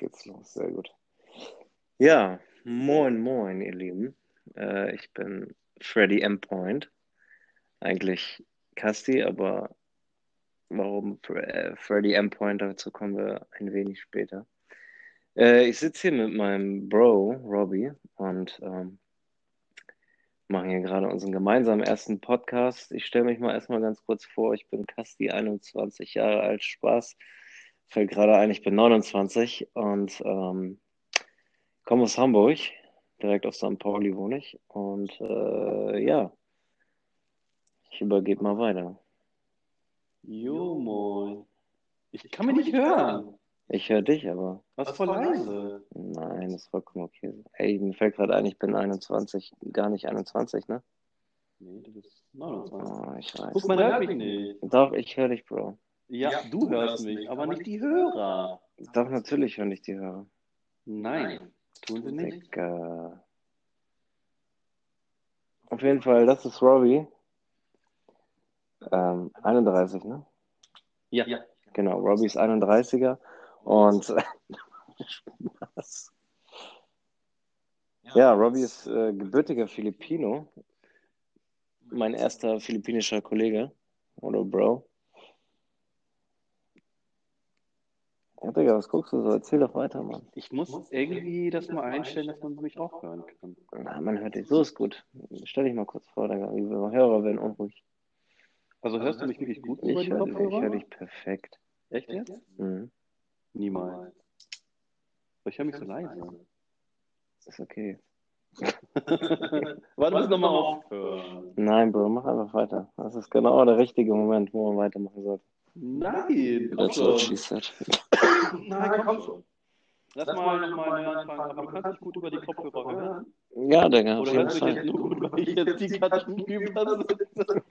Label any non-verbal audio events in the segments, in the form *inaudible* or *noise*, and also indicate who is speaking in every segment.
Speaker 1: geht's los. Sehr gut. Ja, moin, moin, ihr Lieben. Äh, ich bin Freddy M. Point. Eigentlich Casti, aber warum äh, Freddy M. Point, dazu kommen wir ein wenig später. Äh, ich sitze hier mit meinem Bro, Robbie, und ähm, machen hier gerade unseren gemeinsamen ersten Podcast. Ich stelle mich mal erstmal ganz kurz vor. Ich bin Casti, 21 Jahre alt, Spaß. Fällt gerade ein, ich bin 29 und ähm, komme aus Hamburg. Direkt auf St. Pauli wohne ich. Und äh, ja, ich übergebe mal weiter.
Speaker 2: Jo, moin. Ich kann mich nicht hören.
Speaker 1: Ich höre dich aber.
Speaker 2: Was voll leise.
Speaker 1: Nein, das ist vollkommen okay. Ey, mir fällt gerade ein, ich bin 21, gar nicht 21, ne?
Speaker 2: Nee, du bist 29.
Speaker 1: Oh, ich weiß.
Speaker 2: Guck, man hört mich nicht.
Speaker 1: Doch, ich höre dich, Bro.
Speaker 2: Ja, du hörst mich, aber nicht die Hörer.
Speaker 1: Doch, natürlich höre ich die Hörer.
Speaker 2: Nein, tun sie nicht.
Speaker 1: Digga. Auf jeden Fall, das ist Robbie. Ähm, 31, ne?
Speaker 2: Ja,
Speaker 1: Genau, Robbie ist 31er und Spaß. *laughs* Ja, Robbie ist äh, gebürtiger Filipino. Mein erster philippinischer Kollege oder Bro. Ja, Digga, was guckst du so? Erzähl doch weiter, Mann.
Speaker 2: ich muss irgendwie das mal einstellen, dass man mich auch hören kann.
Speaker 1: Na, man hört dich. So ist gut. Stell dich mal kurz vor, Digga. Die Hörer werden unruhig.
Speaker 2: Also hörst du mich wirklich gut
Speaker 1: Ich höre dich, hör dich perfekt.
Speaker 2: Echt jetzt?
Speaker 1: Mhm.
Speaker 2: Niemals. Aber ich höre mich so leise.
Speaker 1: Ist okay. *laughs*
Speaker 2: Warte, müssen nochmal aufhören.
Speaker 1: Nein, Bro, mach einfach weiter. Das ist genau der richtige Moment, wo man weitermachen sollte.
Speaker 2: Nein,
Speaker 1: That's what she said.
Speaker 2: Nein, komm schon. Lass mal nochmal neu anfangen, aber du kannst dich gut über die Kopfhörer hören.
Speaker 1: Ja, Digga, auf
Speaker 2: Oder
Speaker 1: jeden
Speaker 2: hörst du jetzt
Speaker 1: Fall.
Speaker 2: nur weil ich jetzt die Katzen über sitze?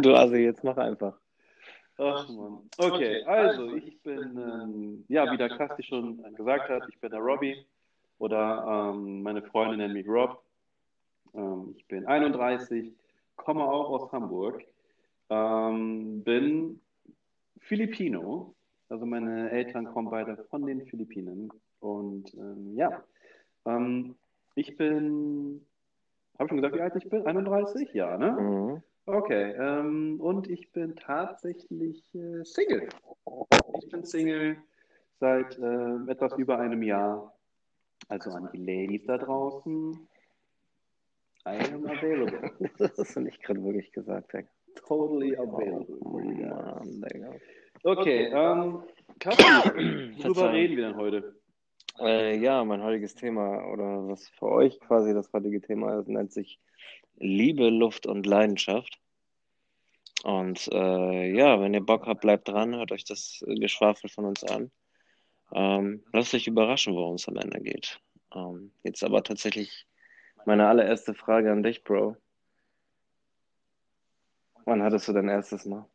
Speaker 1: Du Assi, jetzt mach einfach.
Speaker 2: Ach Mann. Okay, also ich bin, ähm, ja, wie der Kasti schon gesagt hat, ich bin der Robbie oder ähm, meine Freunde nennen mich Rob. Ähm, ich bin 31, komme auch aus Hamburg, ähm, bin Filipino, also meine Eltern kommen beide von den Philippinen und ähm, ja, ähm, ich bin, habe ich schon gesagt, wie alt ich bin? 31? Ja, ne?
Speaker 1: Mhm.
Speaker 2: Okay, ähm, und ich bin tatsächlich äh, Single. Ich bin Single seit äh, etwas über einem Jahr. Also an die Ladies da draußen. I am available. *laughs*
Speaker 1: Das hast du nicht gerade wirklich gesagt, Digga.
Speaker 2: Totally
Speaker 1: Oh,
Speaker 2: available. guys.
Speaker 1: Mann, Digga.
Speaker 2: Okay, ähm, Kathi, *clears throat* worüber
Speaker 1: Verzeihung.
Speaker 2: reden wir denn heute?
Speaker 1: Äh, ja, mein heutiges Thema oder was für euch quasi das heutige Thema ist, nennt sich Liebe, Luft und Leidenschaft. Und äh, ja, wenn ihr Bock habt, bleibt dran, hört euch das Geschwafel von uns an. Ähm, lasst euch überraschen, worum es am Ende geht. Ähm, jetzt aber tatsächlich meine allererste Frage an dich, Bro. Wann hattest du dein erstes Mal?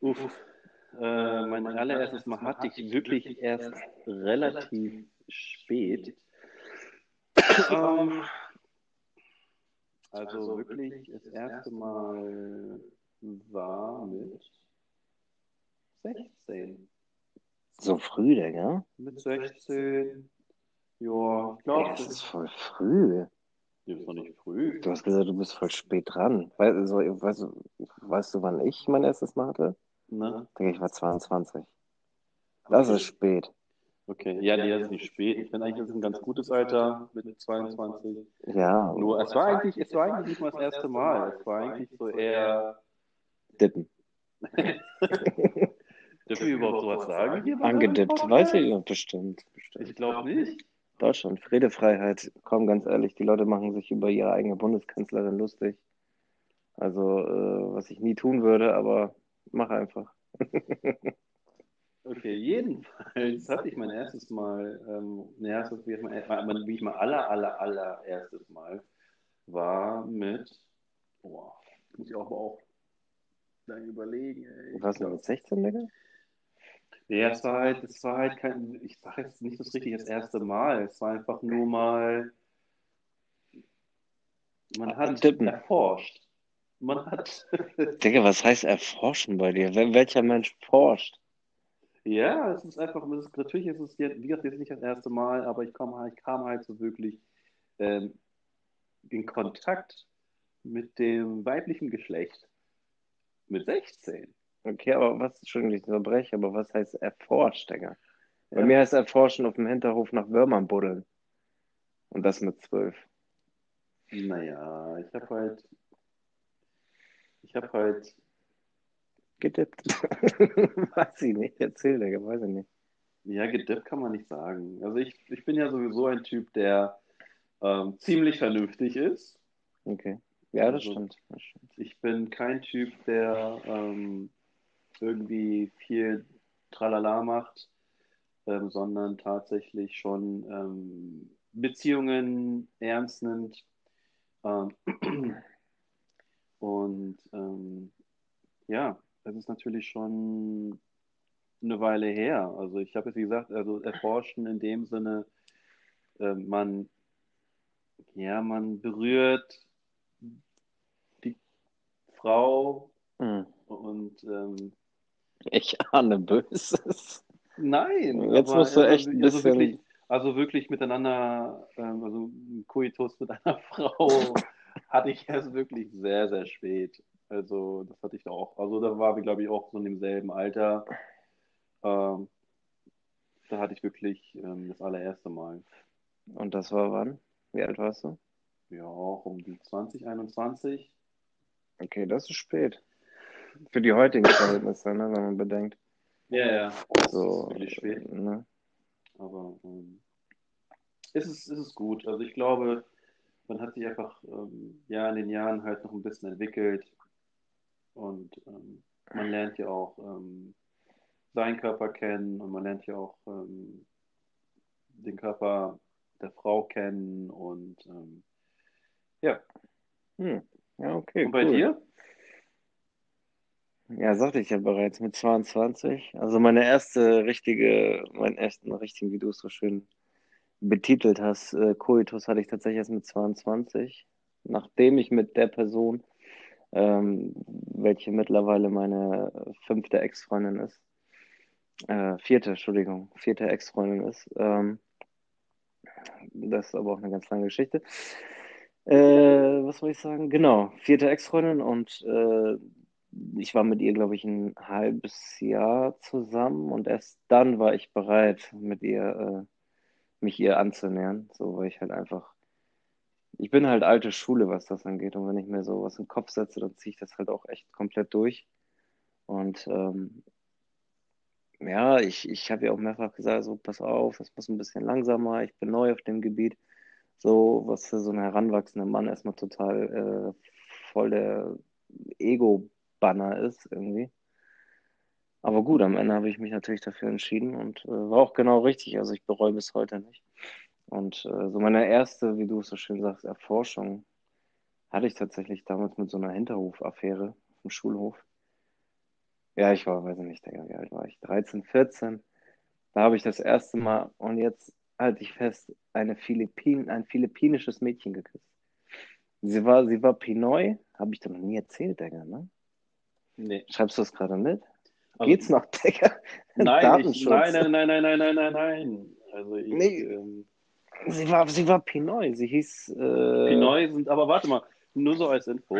Speaker 2: Uff. Äh, mein allererstes Mal hatte ich wirklich erst relativ spät. ähm, also wirklich das erste Mal war mit 16.
Speaker 1: So früh, Digga?
Speaker 2: Mit 16. Ja, ich glaube,
Speaker 1: das ist voll früh.
Speaker 2: das ist noch nicht früh.
Speaker 1: Du hast gesagt, du bist voll spät dran. Weißt, weißt, du, weißt du, wann ich mein erstes Mal hatte?
Speaker 2: Ne?
Speaker 1: Digga, ich war 22. Das ist spät.
Speaker 2: Okay, ja, nee, das ist nicht spät. Ich finde eigentlich, das ist ein ganz gutes Alter mit 22.
Speaker 1: Ja,
Speaker 2: Nur, es war eigentlich, es war eigentlich nicht mal das erste Mal. Es war eigentlich so eher.
Speaker 1: dippen. *laughs*
Speaker 2: Dürfen wir überhaupt sowas sagen? hier
Speaker 1: Angedippt, weiß ich ja, bestimmt. bestimmt.
Speaker 2: Ich glaube nicht.
Speaker 1: Deutschland, Redefreiheit. Komm, ganz ehrlich, die Leute machen sich über ihre eigene Bundeskanzlerin lustig. Also, äh, was ich nie tun würde, aber mach einfach.
Speaker 2: Okay, jedenfalls hatte ich mein erstes Mal, ähm, ne, erstes, wie ich mein, mein, wie ich mein aller, aller, aller erstes Mal war mit, boah, muss ich auch, auch lange überlegen, ey.
Speaker 1: Was denn mit 16, Digga?
Speaker 2: Ja, es war halt, es war halt kein, ich sage jetzt nicht das richtig das erste Mal, es war einfach nur mal, man hat
Speaker 1: Tippen.
Speaker 2: erforscht. Man hat,
Speaker 1: Digga, was heißt erforschen bei dir? Wel welcher Mensch forscht?
Speaker 2: Ja, es ist einfach, es ist, natürlich ist es jetzt, wie gesagt, jetzt nicht das erste Mal, aber ich, komm, ich kam halt so wirklich ähm, in Kontakt mit dem weiblichen Geschlecht mit 16.
Speaker 1: Okay, aber was, Entschuldigung, ich unterbreche, aber was heißt erforscht, Digga? Bei
Speaker 2: Ja.
Speaker 1: mir heißt erforschen auf dem Hinterhof nach Würmern buddeln. Und das mit zwölf.
Speaker 2: Naja, ich habe halt, ich habe halt,
Speaker 1: Gedippt. *laughs* weiß ich nicht. Erzähl, Digga, weiß ich nicht.
Speaker 2: ja, gedippt kann man nicht sagen. Also ich, ich bin ja sowieso ein Typ, der ähm, ziemlich vernünftig ist.
Speaker 1: Okay. Ja, das
Speaker 2: Also-
Speaker 1: stimmt. Das stimmt.
Speaker 2: Ich bin kein Typ, der ähm, irgendwie viel Tralala macht, ähm, sondern tatsächlich schon ähm, Beziehungen ernst nimmt. *clears throat* Und ähm, ja, das ist natürlich schon eine Weile her. Also ich habe jetzt, gesagt, also erforschen in dem Sinne, äh, man, ja, man berührt die Frau
Speaker 1: Hm.
Speaker 2: und ähm,
Speaker 1: Ich ahne Böses.
Speaker 2: nein,
Speaker 1: Jetzt
Speaker 2: aber
Speaker 1: musst du
Speaker 2: also,
Speaker 1: echt ein
Speaker 2: also
Speaker 1: bisschen-
Speaker 2: wirklich, also wirklich miteinander, ähm, also ein Koitus mit einer *laughs* Frau hatte ich erst wirklich sehr, sehr spät. Also das hatte ich auch. Also da waren wir, glaube ich, auch so in demselben Alter. Ähm, da hatte ich wirklich ähm, das allererste Mal.
Speaker 1: Und das war wann? Wie alt warst du?
Speaker 2: Ja, auch um die 20, 21.
Speaker 1: Okay, das ist spät. Für die heutigen Verhältnisse, ne, wenn man bedenkt.
Speaker 2: Ja, ja. Das
Speaker 1: So,
Speaker 2: ist wirklich spät.
Speaker 1: Ne?
Speaker 2: Aber ähm, es, ist, es ist gut. Also ich glaube, man hat sich einfach ähm, ja in den Jahren halt noch ein bisschen entwickelt und ähm, man lernt ja auch ähm, seinen Körper kennen und man lernt ja auch ähm, den Körper der Frau kennen und ähm, ja.
Speaker 1: Hm. Ja, okay.
Speaker 2: Und bei
Speaker 1: cool.
Speaker 2: dir?
Speaker 1: Ja, sagte ich ja bereits mit 22. Also meine erste richtige, meinen ersten richtigen, wie du es so schön betitelt hast, äh, Coitus hatte ich tatsächlich erst mit 22, nachdem ich mit der Person, ähm, welche mittlerweile meine fünfte Ex-Freundin ist, äh, vierte, Entschuldigung, vierte Ex-Freundin ist. Ähm, das ist aber auch eine ganz lange Geschichte. Äh, was soll ich sagen? Genau, vierte Ex-Freundin und äh, ich war mit ihr, glaube ich, ein halbes Jahr zusammen und erst dann war ich bereit, mit ihr, äh, mich ihr anzunähern. So, weil ich halt einfach, ich bin halt alte Schule, was das angeht. Und wenn ich mir so was in den Kopf setze, dann ziehe ich das halt auch echt komplett durch. Und ähm, ja, ich, ich habe ja auch mehrfach gesagt, so pass auf, das muss ein bisschen langsamer, ich bin neu auf dem Gebiet. So, was für so einen heranwachsenden Mann erstmal total äh, voll der Ego-Banner ist irgendwie. Aber gut, am Ende habe ich mich natürlich dafür entschieden und äh, war auch genau richtig. Also ich bereue bis heute nicht. Und äh, so meine erste, wie du es so schön sagst, Erforschung hatte ich tatsächlich damals mit so einer Hinterhofaffäre auf dem Schulhof. Ja, ich war, weiß ich nicht, Digga, wie alt war ich? 13, 14. Da habe ich das erste Mal, und jetzt halte ich fest, eine Philippin, ein philippinisches Mädchen geküsst. Sie war, sie war Pinoy, habe ich dir noch nie erzählt, Digga, ne?
Speaker 2: Nee.
Speaker 1: Schreibst du das gerade mit?
Speaker 2: Also-
Speaker 1: Geht's noch, Digga? *laughs*
Speaker 2: Nein, ich, nein, nein, nein, nein, nein, nein, nein, nein. Also ich,
Speaker 1: Nee.
Speaker 2: ähm,
Speaker 1: Sie war, sie war Pinoy, sie hieß, äh,
Speaker 2: Pinoy sind, aber warte mal, nur so als Info.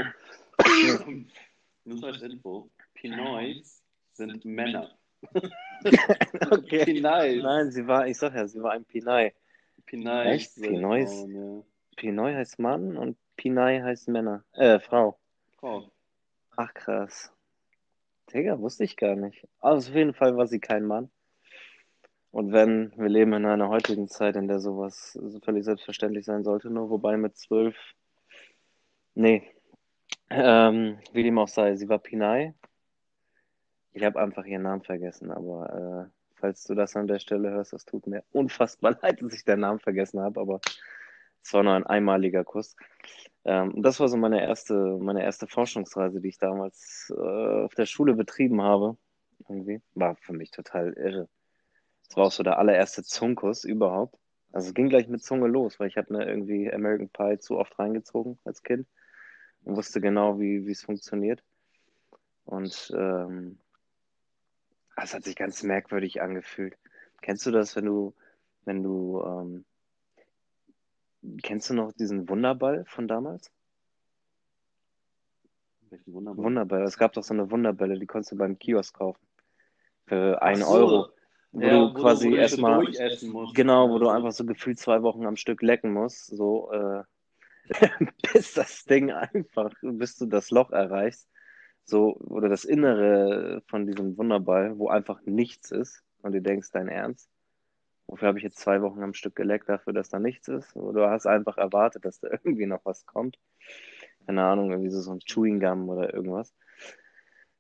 Speaker 2: nur so als Info. Pinoys sind Männer.
Speaker 1: okay.
Speaker 2: Pinoy.
Speaker 1: Nein, sie war, ich sag ja, sie war ein Pinay.
Speaker 2: Pinoy.
Speaker 1: Echt?
Speaker 2: Frauen, ja.
Speaker 1: Pinoy heißt Mann und Pinay heißt Männer, äh, Frau.
Speaker 2: Frau.
Speaker 1: Ach krass. Digga, wusste ich gar nicht. Also auf jeden Fall war sie kein Mann. Und wenn, wir leben in einer heutigen Zeit, in der sowas so völlig selbstverständlich sein sollte, nur wobei mit zwölf, nee, ähm, wie dem auch sei, sie war Pinay. Ich habe einfach ihren Namen vergessen, aber äh, falls du das an der Stelle hörst, das tut mir unfassbar *laughs* leid, dass ich den Namen vergessen habe, aber es war nur ein einmaliger Kuss. Ähm, das war so meine erste, meine erste Forschungsreise, die ich damals äh, auf der Schule betrieben habe. Irgendwie. War für mich total irre. Das war auch so der allererste Zungenkuss überhaupt. Also es ging gleich mit Zunge los, weil ich habe mir irgendwie American Pie zu oft reingezogen als Kind und wusste genau, wie es funktioniert. Und ähm, hat sich ganz merkwürdig angefühlt. Kennst du das, wenn du, wenn du, ähm, kennst du noch diesen Wunderball von damals?
Speaker 2: Welchen Wunderball?
Speaker 1: Wunderball. Es gab doch so eine Wunderbälle, die konntest du beim Kiosk kaufen. Für einen so. Euro. Wo ja, du quasi erstmal, genau, wo du einfach so gefühlt zwei Wochen am Stück lecken musst, so, äh, *laughs* bis das Ding einfach, bis du das Loch erreichst, so, oder das Innere von diesem Wunderball, wo einfach nichts ist und du denkst, dein Ernst? Wofür habe ich jetzt zwei Wochen am Stück geleckt, dafür, dass da nichts ist? Oder hast einfach erwartet, dass da *laughs* irgendwie noch was kommt? Keine Ahnung, irgendwie so, so ein Chewing Gum oder irgendwas.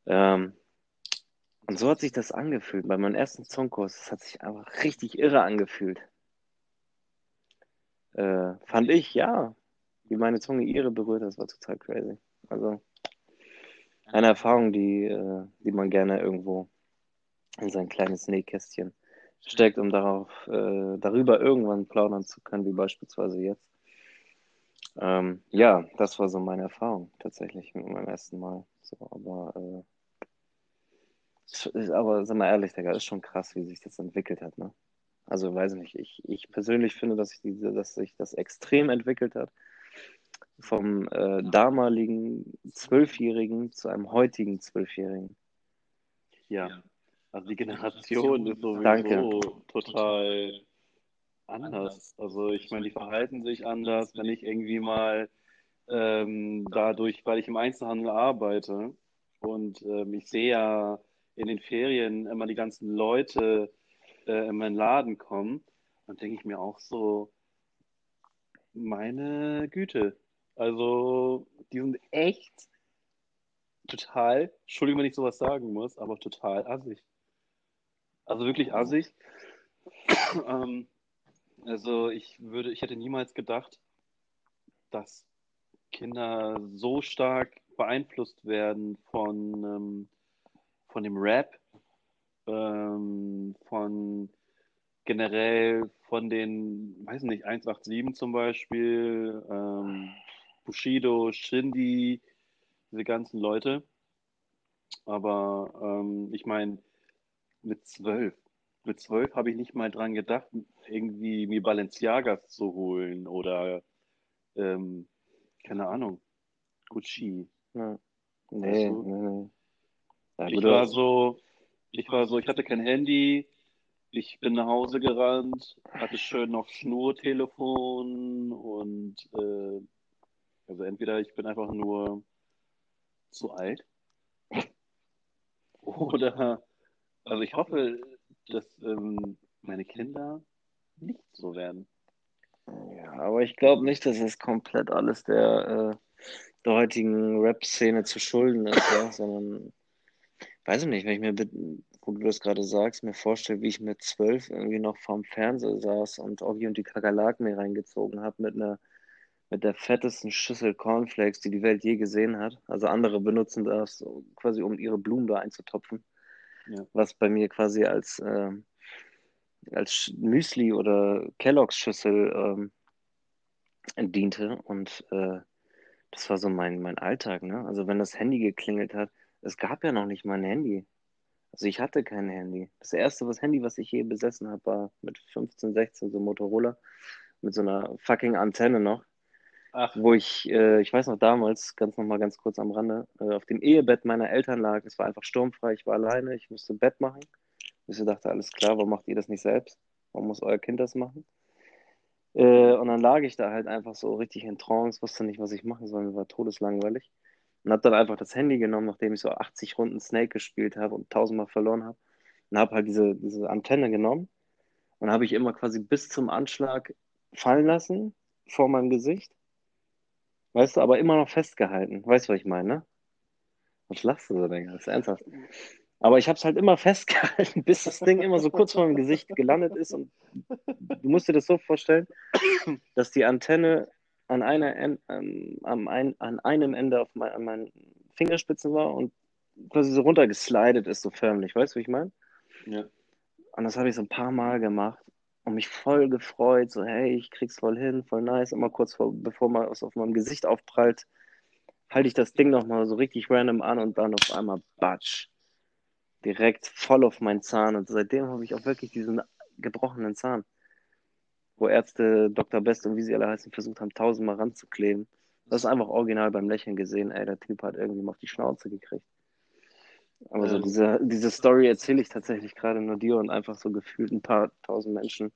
Speaker 1: Ähm, und so hat sich das angefühlt. Bei meinem ersten Zungkurs, das hat sich einfach richtig irre angefühlt. Äh, fand ich, ja. Wie meine Zunge ihre berührt, das war total crazy. Also eine Erfahrung, die, äh, die man gerne irgendwo in sein kleines Nähkästchen steckt, um darauf, äh, darüber irgendwann plaudern zu können, wie beispielsweise jetzt. Ähm, ja, das war so meine Erfahrung tatsächlich mit meinem ersten Mal. So, aber äh, aber sag mal ehrlich, Digga, ist schon krass, wie sich das entwickelt hat, ne? Also weiß nicht, ich, ich persönlich finde, dass, ich diese, dass sich das extrem entwickelt hat. Vom äh, damaligen Zwölfjährigen zu einem heutigen Zwölfjährigen.
Speaker 2: Ja, also die Generation ist sowieso
Speaker 1: Danke.
Speaker 2: total anders. Also ich meine, die verhalten sich anders, wenn ich irgendwie mal ähm, dadurch, weil ich im Einzelhandel arbeite und ähm, ich sehe ja in den Ferien immer die ganzen Leute äh, in meinen Laden kommen, dann denke ich mir auch so, meine Güte. Also, die sind echt total, Entschuldigung, wenn ich sowas sagen muss, aber total assig. Also wirklich assig. *coughs* ähm, also ich würde, ich hätte niemals gedacht, dass Kinder so stark beeinflusst werden von ähm, von dem Rap, ähm, von generell von den, weiß nicht, 187 zum Beispiel, ähm, Bushido, Shindy, diese ganzen Leute. Aber ähm, ich meine, mit zwölf, mit zwölf habe ich nicht mal dran gedacht, irgendwie mir Balenciagas zu holen oder ähm, keine Ahnung, Gucci.
Speaker 1: Ja. Nee, nee, nee.
Speaker 2: Ja, ich war so, ich war so, ich hatte kein Handy, ich bin nach Hause gerannt, hatte schön noch Schnurtelefon und äh, also entweder ich bin einfach nur zu alt *laughs* oder also ich hoffe, dass ähm, meine Kinder nicht so werden.
Speaker 1: Ja, aber ich glaube nicht, dass es komplett alles der, äh, der heutigen Rap-Szene zu schulden ist, ja, sondern weiß ich nicht, wenn ich mir, wo du das gerade sagst, mir vorstelle, wie ich mit zwölf irgendwie noch vorm Fernseher saß und Oggi und die Kakerlaken mir reingezogen habe mit einer mit der fettesten Schüssel Cornflakes, die die Welt je gesehen hat. Also andere benutzen das quasi, um ihre Blumen da einzutopfen. Ja. Was bei mir quasi als, äh, als Müsli oder Kelloggs Schüssel ähm, diente. Und äh, das war so mein, mein Alltag. Ne? Also wenn das Handy geklingelt hat, es gab ja noch nicht mal ein Handy. Also ich hatte kein Handy. Das erste was Handy, was ich je besessen habe, war mit 15, 16 so Motorola mit so einer fucking Antenne noch. Ach. Wo ich, äh, ich weiß noch damals, ganz nochmal ganz kurz am Rande, äh, auf dem Ehebett meiner Eltern lag. Es war einfach sturmfrei, ich war alleine, ich musste Bett machen. Ich dachte, alles klar, warum macht ihr das nicht selbst? Warum muss euer Kind das machen? Äh, und dann lag ich da halt einfach so richtig in Trance, wusste nicht, was ich machen soll, mir war todeslangweilig. Und habe dann einfach das Handy genommen, nachdem ich so 80 Runden Snake gespielt habe und tausendmal verloren habe. Und habe halt diese, diese Antenne genommen und habe ich immer quasi bis zum Anschlag fallen lassen vor meinem Gesicht. Weißt du, aber immer noch festgehalten. Weißt du, was ich meine, ne? Was lachst du so, Digga? Das ist ernsthaft. Aber ich habe es halt immer *laughs* festgehalten, bis das Ding immer so kurz vor meinem Gesicht gelandet ist. Und du musst dir das so vorstellen, dass die Antenne an, einer, an, an, an einem Ende auf mein, an meinen Fingerspitzen war und quasi so runtergeslidet ist, so förmlich. Weißt du, wie ich meine?
Speaker 2: Ja.
Speaker 1: Und das habe ich so ein paar Mal gemacht und mich voll gefreut, so hey, ich krieg's voll hin, voll nice. Immer kurz vor, bevor mal was auf meinem Gesicht aufprallt, halte ich das Ding nochmal so richtig random an und dann auf einmal batsch. direkt voll auf meinen Zahn. Und seitdem habe ich auch wirklich diesen gebrochenen Zahn, wo Ärzte, Dr. Best und wie sie alle heißen, versucht haben, tausendmal ranzukleben. Das ist einfach original beim Lächeln gesehen, ey, der Typ hat irgendwie mal auf die Schnauze gekriegt. Aber so diese, diese Story erzähle ich tatsächlich gerade nur dir und einfach so gefühlt ein paar tausend Menschen,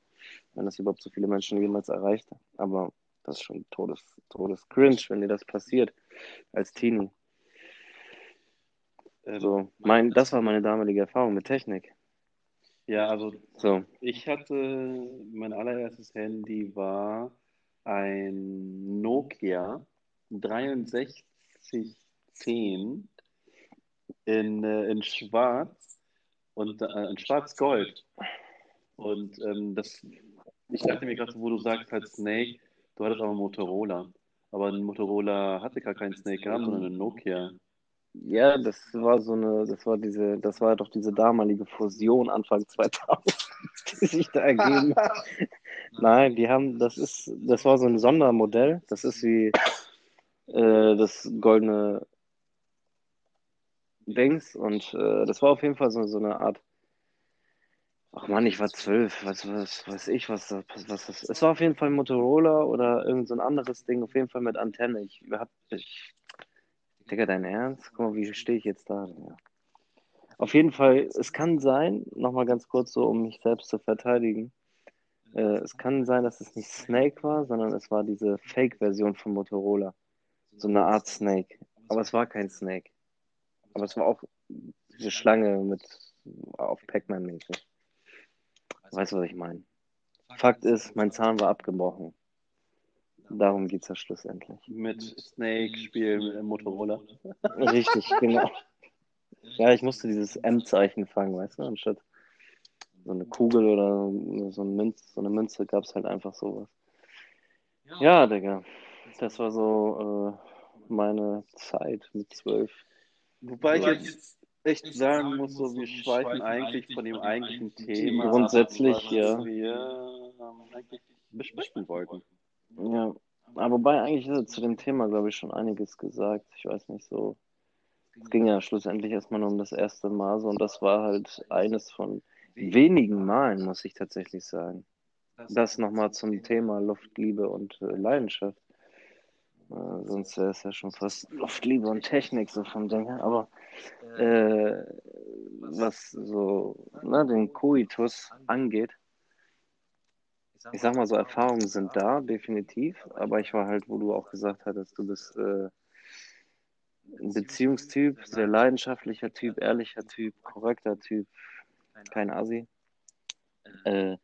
Speaker 1: wenn das überhaupt so viele Menschen jemals erreicht. Aber das ist schon todes, todes cringe, wenn dir das passiert als Teenie. Also, mein, das war meine damalige Erfahrung mit Technik.
Speaker 2: Ja, also so. ich hatte, mein allererstes Handy war ein Nokia 6310 in, äh, in Schwarz und äh, in Schwarz-Gold. Und ähm, das, ich dachte mir gerade, wo du sagst halt Snake, du hattest aber einen Motorola. Aber ein Motorola hatte gar keinen Snake gehabt, sondern einen Nokia.
Speaker 1: Ja, das war so eine, das war diese, das war doch diese damalige Fusion Anfang 2000, *laughs* die sich da ergeben. *laughs* Nein, die haben, das ist, das war so ein Sondermodell. Das ist wie äh, das goldene Dings und äh, das war auf jeden Fall so, so eine Art. Ach man, ich war zwölf, was, was weiß ich, was, was das. Es war auf jeden Fall Motorola oder irgend so anderes Ding, auf jeden Fall mit Antenne. Ich hab, ich, Digga, dein Ernst? Guck mal, wie stehe ich jetzt da? Ja. Auf jeden Fall, es kann sein, nochmal ganz kurz so, um mich selbst zu verteidigen, äh, es kann sein, dass es nicht Snake war, sondern es war diese Fake-Version von Motorola. So eine Art Snake. Aber es war kein Snake. Aber es war auch diese Schlange mit auf Pac-Man mäßig. Weißt du, was ich meine? Fakt ist, mein Zahn war abgebrochen. Darum geht es ja schlussendlich.
Speaker 2: Mit Snake spielen im Motorola.
Speaker 1: Richtig, genau. Ja, ich musste dieses M-Zeichen fangen, weißt du, anstatt so eine Kugel oder so eine Münze, so eine Münze gab es halt einfach sowas. Ja, Digga. Das war so äh, meine Zeit mit zwölf.
Speaker 2: Wobei ich jetzt echt sagen muss, so wir schweifen eigentlich von dem eigentlichen Thema.
Speaker 1: Grundsätzlich, ja.
Speaker 2: Wir ähm, eigentlich besprechen wollten.
Speaker 1: Ja, aber wobei eigentlich ist zu dem Thema, glaube ich, schon einiges gesagt. Ich weiß nicht so. Es ging ja schlussendlich erstmal nur um das erste Mal so und das war halt eines von wenigen Malen, muss ich tatsächlich sagen. Das nochmal zum Thema Luftliebe und äh, Leidenschaft. Äh, sonst wäre es ja schon fast Luftliebe und Technik so vom Ding her. Aber äh, was so ne, den Koitus angeht, ich sag mal so, Erfahrungen sind da, definitiv, aber ich war halt, wo du auch gesagt hattest, du bist äh, ein Beziehungstyp, sehr leidenschaftlicher Typ, ehrlicher Typ, korrekter Typ, kein Assi. Äh,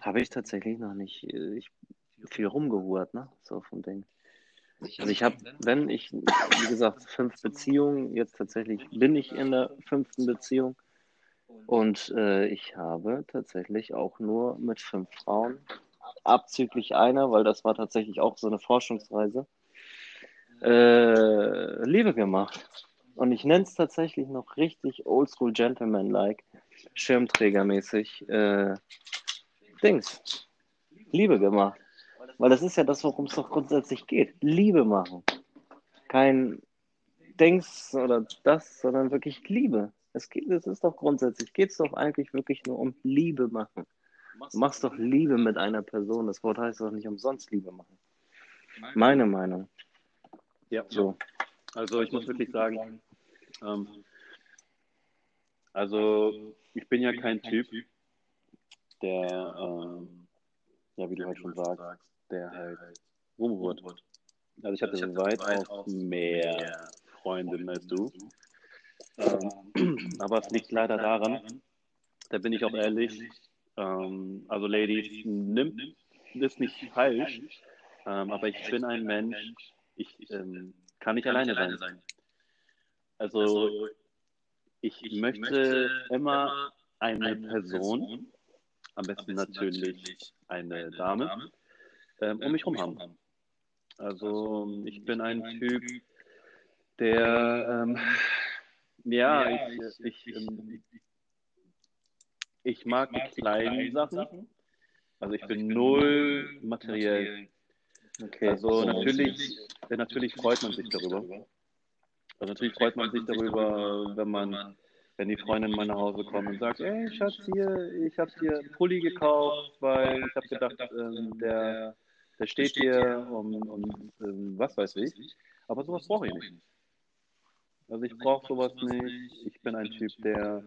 Speaker 1: Habe ich tatsächlich noch nicht äh, ich, viel rumgehurt, ne? So vom Ding. Also ich habe, wenn ich, wie gesagt, fünf Beziehungen, jetzt tatsächlich bin ich in der fünften Beziehung. Und äh, ich habe tatsächlich auch nur mit fünf Frauen, abzüglich einer, weil das war tatsächlich auch so eine Forschungsreise, äh, Liebe gemacht. Und ich nenne es tatsächlich noch richtig Oldschool Gentleman-like, Schirmträgermäßig, äh, Dings, Liebe gemacht. Weil das ist ja das, worum es doch grundsätzlich geht. Liebe machen. Kein Dings oder das, sondern wirklich Liebe. Es, geht, es ist doch grundsätzlich, geht es doch eigentlich wirklich nur um Liebe machen. Du machst doch Liebe mit einer Person. Das Wort heißt doch nicht umsonst Liebe machen. Meine Meinung.
Speaker 2: Ja. So. Also ich muss wirklich sagen, ähm, also ich bin ja kein Typ, der, ähm, ja wie du halt schon sagst, der halt rumhurt. Also ich hatte weitaus mehr Freundinnen als du. Ähm, *clears throat* aber es liegt leider daran, da bin ich auch ehrlich, ähm, also Ladies, nimmt ist nicht falsch, ähm, aber ich bin ein Mensch, ich ähm, kann nicht alleine sein. Also ich möchte immer eine Person, am besten natürlich eine Dame, ähm, um mich herum haben. Also ich bin ein Typ, der ähm, ja, ja, ich, ich, ich, ähm, ich mag die kleinen Sachen. Also ich bin null materiell. Okay. Also natürlich, natürlich freut man sich darüber. Also natürlich freut man sich darüber, wenn man, wenn die Freundin mal nach Hause kommt und sagt, ey Schatz, hier, ich habe dir einen Pulli gekauft, weil ich habe gedacht, ähm, der, der steht hier um, um ähm, was weiß ich. Aber sowas brauche ich nicht. Also ich brauche sowas nicht. Ich bin ein Typ, der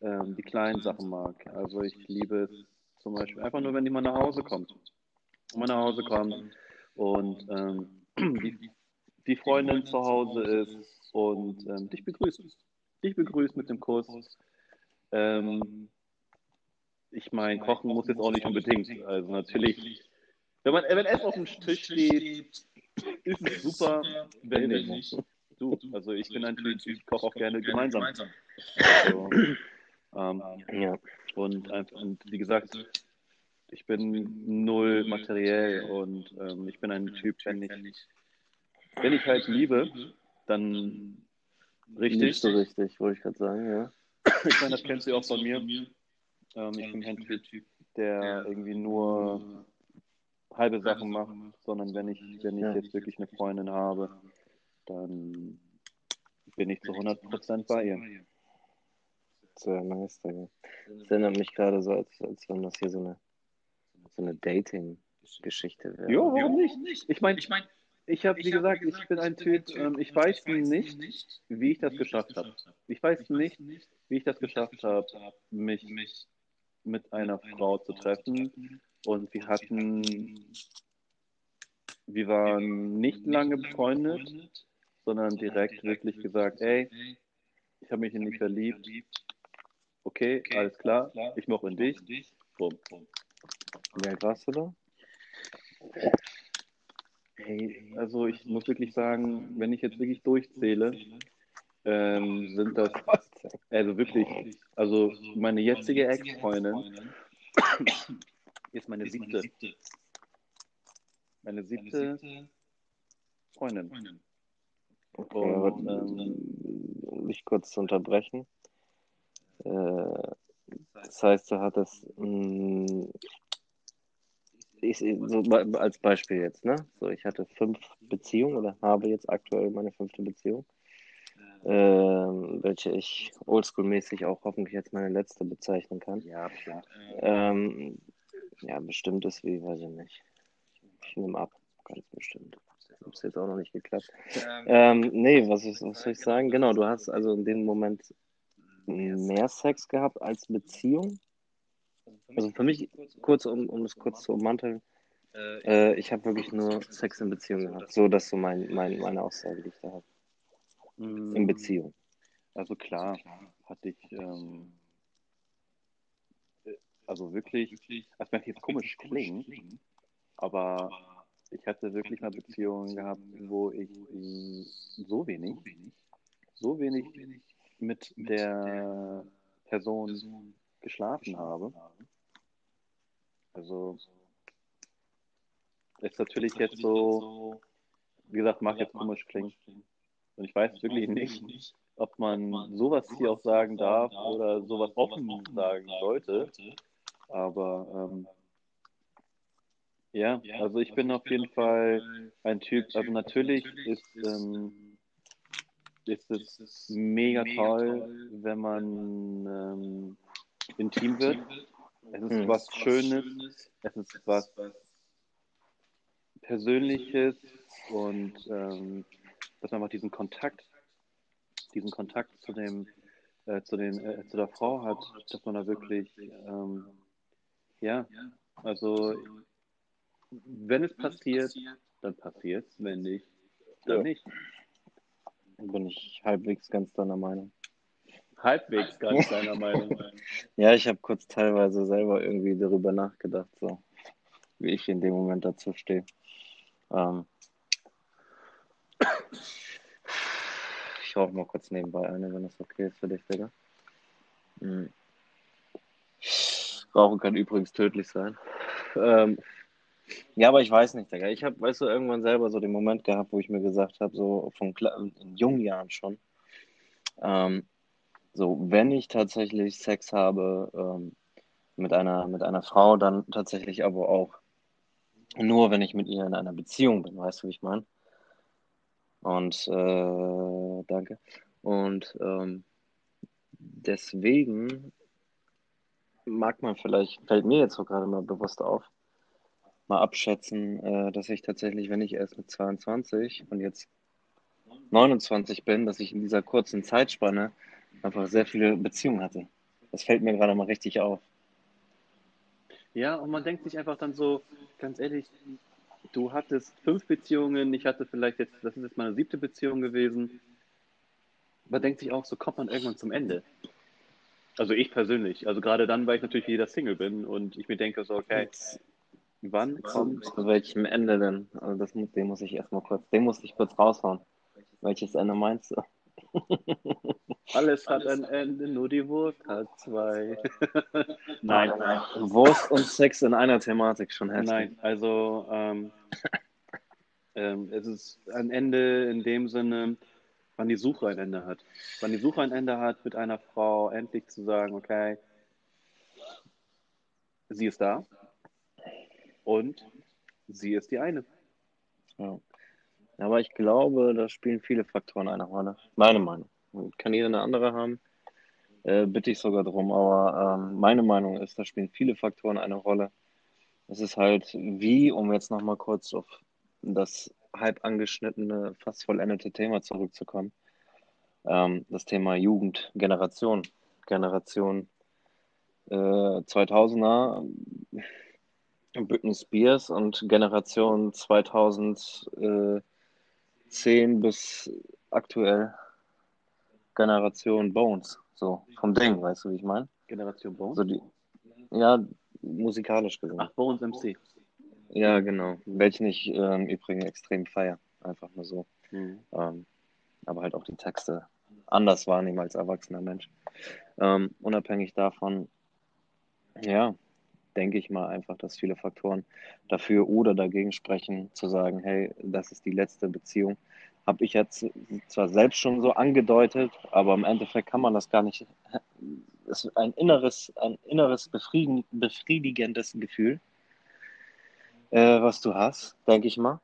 Speaker 2: ähm, die kleinen Sachen mag. Also ich liebe es zum Beispiel einfach nur, wenn jemand nach Hause kommt. Wenn man nach Hause kommt und ähm, *clears throat* die, die Freundin zu Hause ist und ähm, dich begrüßt. Dich begrüßt mit dem Kuss. Ähm, ich meine, kochen muss jetzt auch nicht unbedingt. Also natürlich, wenn man wenn Essen auf dem Tisch steht, ist es super, wenn nicht. Du, also ich bin ein Typ, ich koche auch gerne gemeinsam. Also, *laughs* ähm, ja. Und, und wie gesagt, ich bin null materiell und ähm, ich bin ein Typ, wenn ich, wenn ich halt liebe, dann richtig. Nicht
Speaker 1: so richtig, wollte ich gerade sagen, ja.
Speaker 2: Ich meine, das kennst du auch von mir. Ähm, ich bin kein Typ, der irgendwie nur halbe Sachen macht, sondern wenn ich, wenn ich jetzt wirklich eine Freundin habe, dann bin ich zu 100% bei ihr.
Speaker 1: Sehr nice, Digga. Das erinnert mich gerade so, als, als wenn das hier so eine, so eine Dating-Geschichte wäre.
Speaker 2: Ja, warum nicht? Ich meine, ich, mein, ich habe, wie gesagt, ich bin ein Typ, ähm, ich weiß nicht, wie ich das geschafft habe. Ich weiß nicht, wie ich das geschafft habe, mich mit einer Frau zu treffen. Und wir hatten, wir waren nicht lange befreundet, sondern direkt wirklich gesagt, ey, ich habe mich in dich verliebt. Okay, alles klar, ich mochte in dich. Bumm.
Speaker 1: Wie alt warst du da?
Speaker 2: Hey, also ich muss wirklich sagen, wenn ich jetzt wirklich durchzähle, ähm, sind das, *laughs* also wirklich, also meine jetzige Ex-Freundin *coughs* *coughs* *coughs* ist meine siebte. Meine siebte Freundin.
Speaker 1: Okay, und, ähm, um mich kurz zu unterbrechen. Äh, das heißt, du hattest mh, mm, ich, so als Beispiel jetzt, ne? So, ich hatte fünf Beziehungen oder habe jetzt aktuell meine fünfte Beziehung, ähm, welche ich oldschool-mäßig auch hoffentlich jetzt meine letzte bezeichnen kann.
Speaker 2: Ja, klar.
Speaker 1: Ähm, ja, bestimmt ist wie, weiß ich nicht. Ich nehme ab, ganz bestimmt. Hat jetzt auch noch nicht geklappt. Ähm, nee, was, ist, was soll ich sagen? Genau, du hast also in dem Moment mehr Sex gehabt als Beziehung. Also für mich, kurz um, um es kurz zu ummanteln, äh, ich habe wirklich nur Sex in Beziehung gehabt. So, das ist so mein, mein, meine Aussage, die ich da habe. In mm. Beziehung.
Speaker 2: Also klar, hatte ich, ähm, also wirklich, das möchte jetzt komisch klingen, aber ich hatte wirklich mal Beziehungen gehabt, wo ich so wenig, so wenig mit der Person geschlafen habe. Also ist natürlich jetzt so, wie gesagt, mag jetzt komisch klingen. Und ich weiß wirklich nicht, ob man sowas hier auch sagen darf oder sowas offen sagen sollte. Aber ähm, ja, also ich bin auf jeden Fall ein Typ, also natürlich ist, ähm, ist es mega toll, wenn man ähm, intim wird. Es ist hm. was Schönes, es ist was Persönliches und ähm, dass man einfach diesen Kontakt, diesen Kontakt zu dem, äh, zu den, äh, zu der Frau hat, dass man da wirklich, ähm, ja, also wenn es passiert, dann passiert es, wenn nicht, dann ja. nicht.
Speaker 1: Bin ich halbwegs ganz deiner Meinung
Speaker 2: halbwegs ganz deiner Meinung. *laughs*
Speaker 1: ja, ich habe kurz teilweise selber irgendwie darüber nachgedacht, so wie ich in dem Moment dazu stehe. Ähm, ich rauche mal kurz nebenbei eine, wenn das okay ist für dich, Digga. Mhm. Rauchen kann übrigens tödlich sein. Ähm, ja, aber ich weiß nicht, Digga. Ich habe, weißt du, irgendwann selber so den Moment gehabt, wo ich mir gesagt habe, so von in jungen Jahren schon, ähm, so, wenn ich tatsächlich Sex habe ähm, mit einer, mit einer Frau, dann tatsächlich aber auch nur, wenn ich mit ihr in einer Beziehung bin, weißt du, wie ich meine? Und äh, danke. Und ähm, deswegen mag man vielleicht, fällt mir jetzt so gerade mal bewusst auf, mal abschätzen, äh, dass ich tatsächlich, wenn ich erst mit 22 und jetzt 29 bin, dass ich in dieser kurzen Zeitspanne einfach sehr viele Beziehungen hatte. Das fällt mir gerade mal richtig auf.
Speaker 2: Ja, und man denkt sich einfach dann so, ganz ehrlich, du hattest fünf Beziehungen, ich hatte vielleicht jetzt, das ist jetzt meine siebte Beziehung gewesen. Man denkt sich auch, so kommt man irgendwann zum Ende. Also ich persönlich. Also gerade dann, weil ich natürlich wieder Single bin und ich mir denke so, okay, wann kommt.
Speaker 1: Zu welchem Ende denn? Also das, den muss ich erstmal kurz, den muss ich kurz raushauen. Welches Ende meinst du? *laughs*
Speaker 2: Alles hat ein Ende, nur die Wurst hat zwei. *laughs* Nein.
Speaker 1: Wurst und Sex in einer Thematik schon heftig.
Speaker 2: Nein, also ähm, ähm, es ist ein Ende in dem Sinne, wann die Suche ein Ende hat. Wann die Suche ein Ende hat, mit einer Frau endlich zu sagen, okay, sie ist da und sie ist die eine.
Speaker 1: Ja. Aber ich glaube, da spielen viele Faktoren eine Rolle. Meine Meinung. Kann jeder eine andere haben, äh, bitte ich sogar drum. Aber ähm, meine Meinung ist, da spielen viele Faktoren eine Rolle. Es ist halt wie, um jetzt nochmal kurz auf das halb angeschnittene, fast vollendete Thema zurückzukommen. Ähm, das Thema Jugend, Generation. Generation äh, 2000er, Britney Spears und Generation 2010 bis aktuell Generation Bones. So, vom Ding, weißt du, wie ich meine?
Speaker 2: Generation Bones?
Speaker 1: So die, ja, musikalisch gesehen.
Speaker 2: Ach, Bones MC.
Speaker 1: Ja, genau. Welchen ich äh, im Übrigen extrem feier. Einfach nur so.
Speaker 2: Mhm.
Speaker 1: Ähm, aber halt auch die Texte anders wahrnehmen als erwachsener Mensch. Ähm, unabhängig davon, ja, denke ich mal einfach, dass viele Faktoren dafür oder dagegen sprechen, zu sagen, hey, das ist die letzte Beziehung. Habe ich jetzt zwar selbst schon so angedeutet, aber im Endeffekt kann man das gar nicht. *laughs* Es ist ein inneres, ein inneres befriedigendes Gefühl, äh, was du hast, denke ich mal.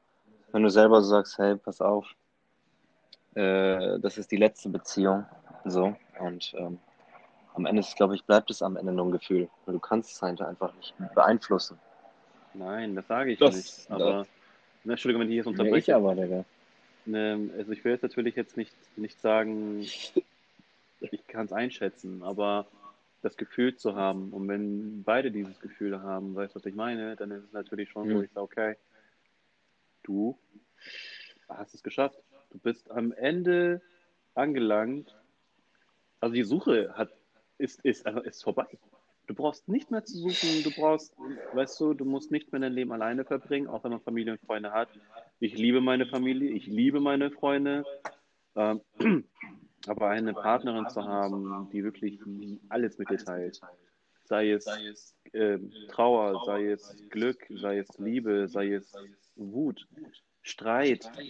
Speaker 1: Wenn du selber so sagst, hey, pass auf, äh, das ist die letzte Beziehung, so und ähm, am Ende, glaube ich, bleibt es am Ende nur ein Gefühl. Weil du kannst es halt einfach nicht beeinflussen.
Speaker 2: Nein, das sage ich
Speaker 1: Das-
Speaker 2: nicht. Aber, ne, Entschuldigung, wenn ich jetzt
Speaker 1: Nee,
Speaker 2: unterbreche.
Speaker 1: ich aber, Digga.
Speaker 2: Ne, also ich will jetzt natürlich jetzt nicht, nicht sagen, ich kann es einschätzen, aber das Gefühl zu haben und wenn beide dieses Gefühl haben, weißt du, was ich meine, dann ist es natürlich schon
Speaker 1: Mhm.
Speaker 2: ich sage, okay, du hast es geschafft. Du bist am Ende angelangt. Also die Suche hat, ist, ist, äh, ist vorbei. Du brauchst nicht mehr zu suchen, du brauchst, weißt du, du musst nicht mehr dein Leben alleine verbringen, auch wenn man Familie und Freunde hat. Ich liebe meine Familie, ich liebe meine Freunde. Ähm, *clears throat* aber eine Partnerin zu haben, die wirklich alles mit dir teilt, sei es ähm, Trauer, sei es Glück, sei es Liebe, sei es Wut, Streit. *laughs*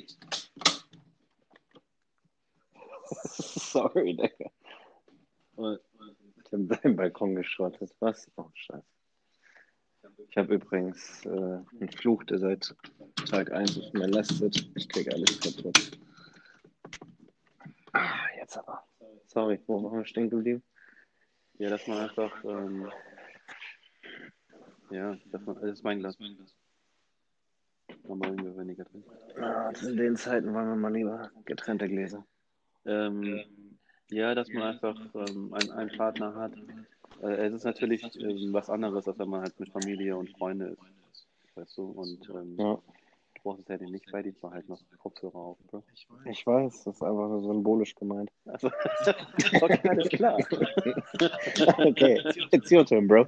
Speaker 2: *laughs*
Speaker 1: Sorry, Digga. Ich habe *laughs* deinen Balkon geschrottet. Was? Oh, scheiße. Ich habe übrigens äh, einen Fluch, der seit Tag 1 nicht mehr lästet. Ich kriege alles kaputt. Ah, jetzt aber. Sorry, wo waren wir stehen geblieben?
Speaker 2: Ja, dass man einfach, ähm, ja, dass man, das ist mein Glas. Normal wir weniger drin.
Speaker 1: Ah, in den Zeiten waren wir mal lieber getrennte Gläser.
Speaker 2: Ähm, ja, dass man einfach ähm, einen, einen Partner hat. Äh, es ist natürlich ähm, was anderes, als wenn man halt mit Familie und Freunde ist. Weißt du? Und ähm,
Speaker 1: Ja,
Speaker 2: brauchst es ja nicht bei dir, war halt noch Kopfhörer auf, Bro.
Speaker 1: ich weiß, das ist einfach nur symbolisch gemeint.
Speaker 2: Also, *laughs* okay, alles klar. *laughs*
Speaker 1: okay, it's your turn, bro.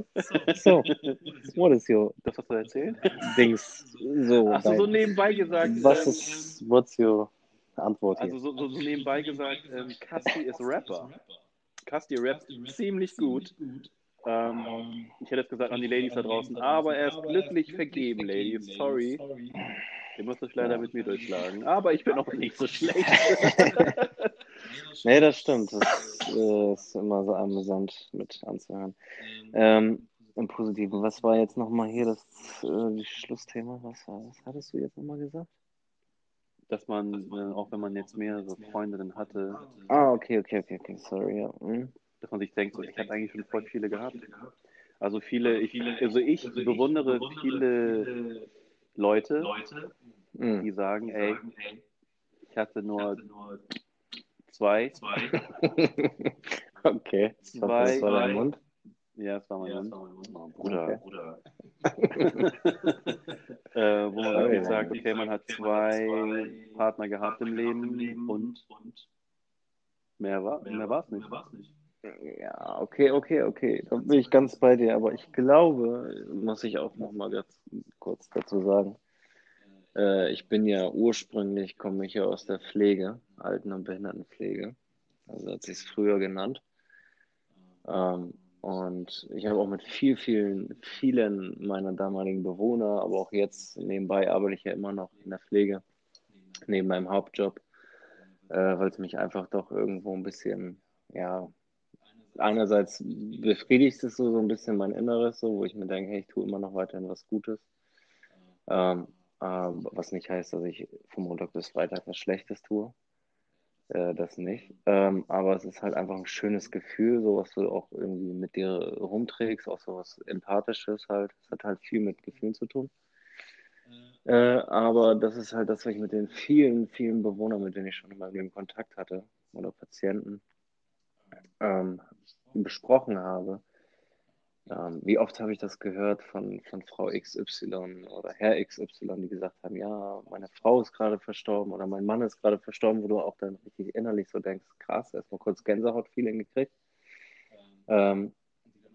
Speaker 1: So, what is your
Speaker 2: Das hast du erzählt?
Speaker 1: Dings? So,
Speaker 2: Achso, so
Speaker 1: dein-
Speaker 2: nebenbei gesagt.
Speaker 1: was
Speaker 2: ähm,
Speaker 1: ist, what's your Antwort hier?
Speaker 2: Also so, so, so nebenbei gesagt, ähm, Kasti ist Rapper. Kasti rappt ziemlich gut. Ähm, ich hätte es gesagt an die Ladies da draußen, aber er ist glücklich vergeben, Ladies. Sorry. Ihr müsst euch leider mit mir durchschlagen. Aber ich bin auch nicht so schlecht. *laughs*
Speaker 1: Nee, das stimmt. Das äh, ist immer so amüsant mit anzuhören. Ähm, Im Positiven, was war jetzt nochmal hier das äh, Schlussthema? Was, war, was hattest du jetzt nochmal gesagt?
Speaker 2: Dass man, äh, auch wenn man jetzt mehrere Freundinnen hatte,
Speaker 1: Ah, okay, okay, okay, okay, sorry, ja. Hm.
Speaker 2: dass man sich denkt, so, ich habe eigentlich schon voll viele gehabt. Also viele, ich, also ich bewundere viele Leute, die sagen, ey, ich hatte nur zwei. *laughs*
Speaker 1: okay,
Speaker 2: Zwei,
Speaker 1: das war dein. Mund.
Speaker 2: Ja, das war mein Mund. Oh,
Speaker 1: Okay.
Speaker 2: Bruder. *laughs* äh, wo man wirklich sagt, okay, man hat zwei Partner gehabt im Leben und mehr war mehr war es nicht.
Speaker 1: Ja, okay, okay, okay. Da bin ich ganz bei dir. Aber ich glaube, muss ich auch noch mal ganz kurz dazu sagen, äh, ich bin ja ursprünglich, komme ich ja aus der Pflege, Alten- und Behindertenpflege. Also hat sich es früher genannt. Ähm, und ich habe auch mit viel, vielen, vielen meiner damaligen Bewohner, aber auch jetzt nebenbei arbeite ich ja immer noch in der Pflege, neben meinem Hauptjob, äh, weil es mich einfach doch irgendwo ein bisschen, ja, einerseits befriedigt es so, so ein bisschen mein Inneres, so, wo ich mir denke, hey, ich tue immer noch weiterhin was Gutes. Ähm, ähm, was nicht heißt, dass ich vom Montag bis Freitag was Schlechtes tue. Äh, das nicht. Ähm, aber es ist halt einfach ein schönes Gefühl, so was du auch irgendwie mit dir rumträgst, auch so was Empathisches halt. Es hat halt viel mit Gefühlen zu tun. Äh, aber das ist halt das, was ich mit den vielen, vielen Bewohnern, mit denen ich schon in meinem Leben Kontakt hatte, oder Patienten, ähm, besprochen habe. Ähm, wie oft habe ich das gehört von, von Frau XY oder Herr XY, die gesagt haben, ja, meine Frau ist gerade verstorben oder mein Mann ist gerade verstorben, wo du auch dann richtig innerlich so denkst, krass, erstmal kurz Gänsehaut-Feeling gekriegt. Ähm,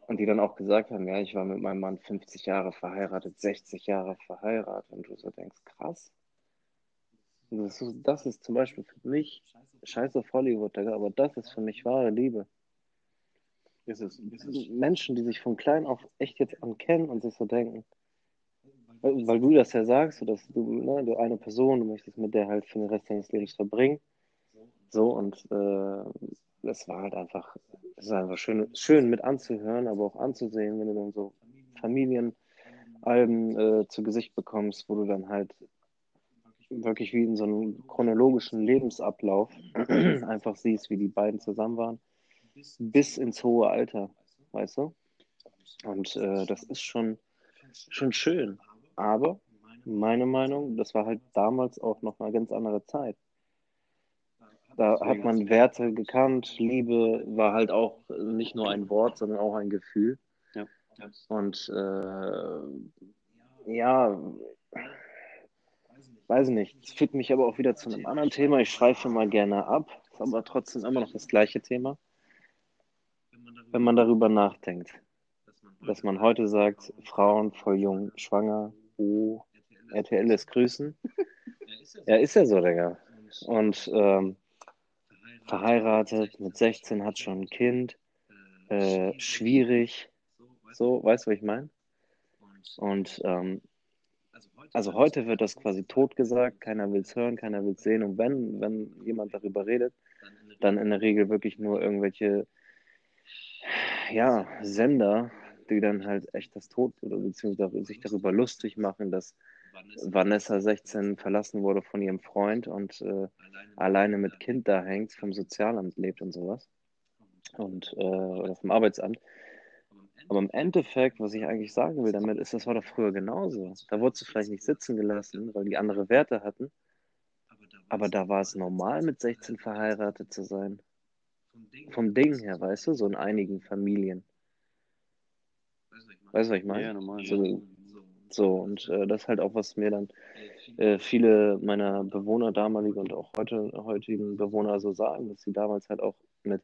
Speaker 1: und die dann auch gesagt haben, ja, ich war mit meinem Mann 50 Jahre verheiratet, 60 Jahre verheiratet. Und du so denkst, krass. Das ist, das ist zum Beispiel für mich, scheiß auf Hollywood, Digga, aber das ist für mich wahre Liebe.
Speaker 2: Ist es.
Speaker 1: Menschen, die sich von klein auf echt jetzt ankennen und sich so denken, weil, weil du das ja sagst, so dass du, ne, du eine Person, du möchtest mit der halt für den Rest deines Lebens verbringen. So, und äh, das war halt einfach, es ist einfach schön, schön mit anzuhören, aber auch anzusehen, wenn du dann so Familienalben äh, zu Gesicht bekommst, wo du dann halt wirklich wie in so einem chronologischen Lebensablauf *clears throat* einfach siehst, wie die beiden zusammen waren, bis ins hohe Alter, weißt du? Und äh, das ist schon, schon schön. Aber meine Meinung, das war halt damals auch noch eine ganz andere Zeit. Da hat man Werte gekannt, Liebe war halt auch nicht nur ein Wort, sondern auch ein Gefühl.
Speaker 2: Ja.
Speaker 1: Und äh, ja, weiß nicht. Das führt mich aber auch wieder zu einem anderen Thema. Ich schweife mal gerne ab, ist aber trotzdem immer noch das gleiche Thema. Wenn man darüber nachdenkt, dass man heute sagt, Frauen voll jung, schwanger, oh, RTL ist grüßen. *laughs* Ja, ist ja so, Digga. Und ähm, verheiratet, mit 16 hat schon ein Kind, äh, schwierig, so, weißt du, was ich meine? Und ähm, also heute wird das quasi totgesagt, keiner will es hören, keiner will es sehen. Und wenn, wenn jemand darüber redet, dann in der Regel wirklich nur irgendwelche ja, Sender, die dann halt echt das Tod oder beziehungsweise sich darüber lustig machen, dass Vanessa 16 verlassen wurde von ihrem Freund und äh, alleine mit Kind da hängt, vom Sozialamt lebt und sowas. Und äh, oder vom Arbeitsamt. Aber im Endeffekt, was ich eigentlich sagen will damit, ist, das war doch früher genauso. Da wurdest du vielleicht nicht sitzen gelassen, weil die andere Werte hatten. Aber da war es normal, mit 16 verheiratet zu sein. Vom Ding her, weißt du, so in einigen Familien. Weißt du, was ich meine?
Speaker 2: Ja, normal.
Speaker 1: So, so und äh, das ist halt auch, was mir dann äh, viele meiner Bewohner, damalige und auch heute, heutigen Bewohner so sagen, dass sie damals halt auch mit,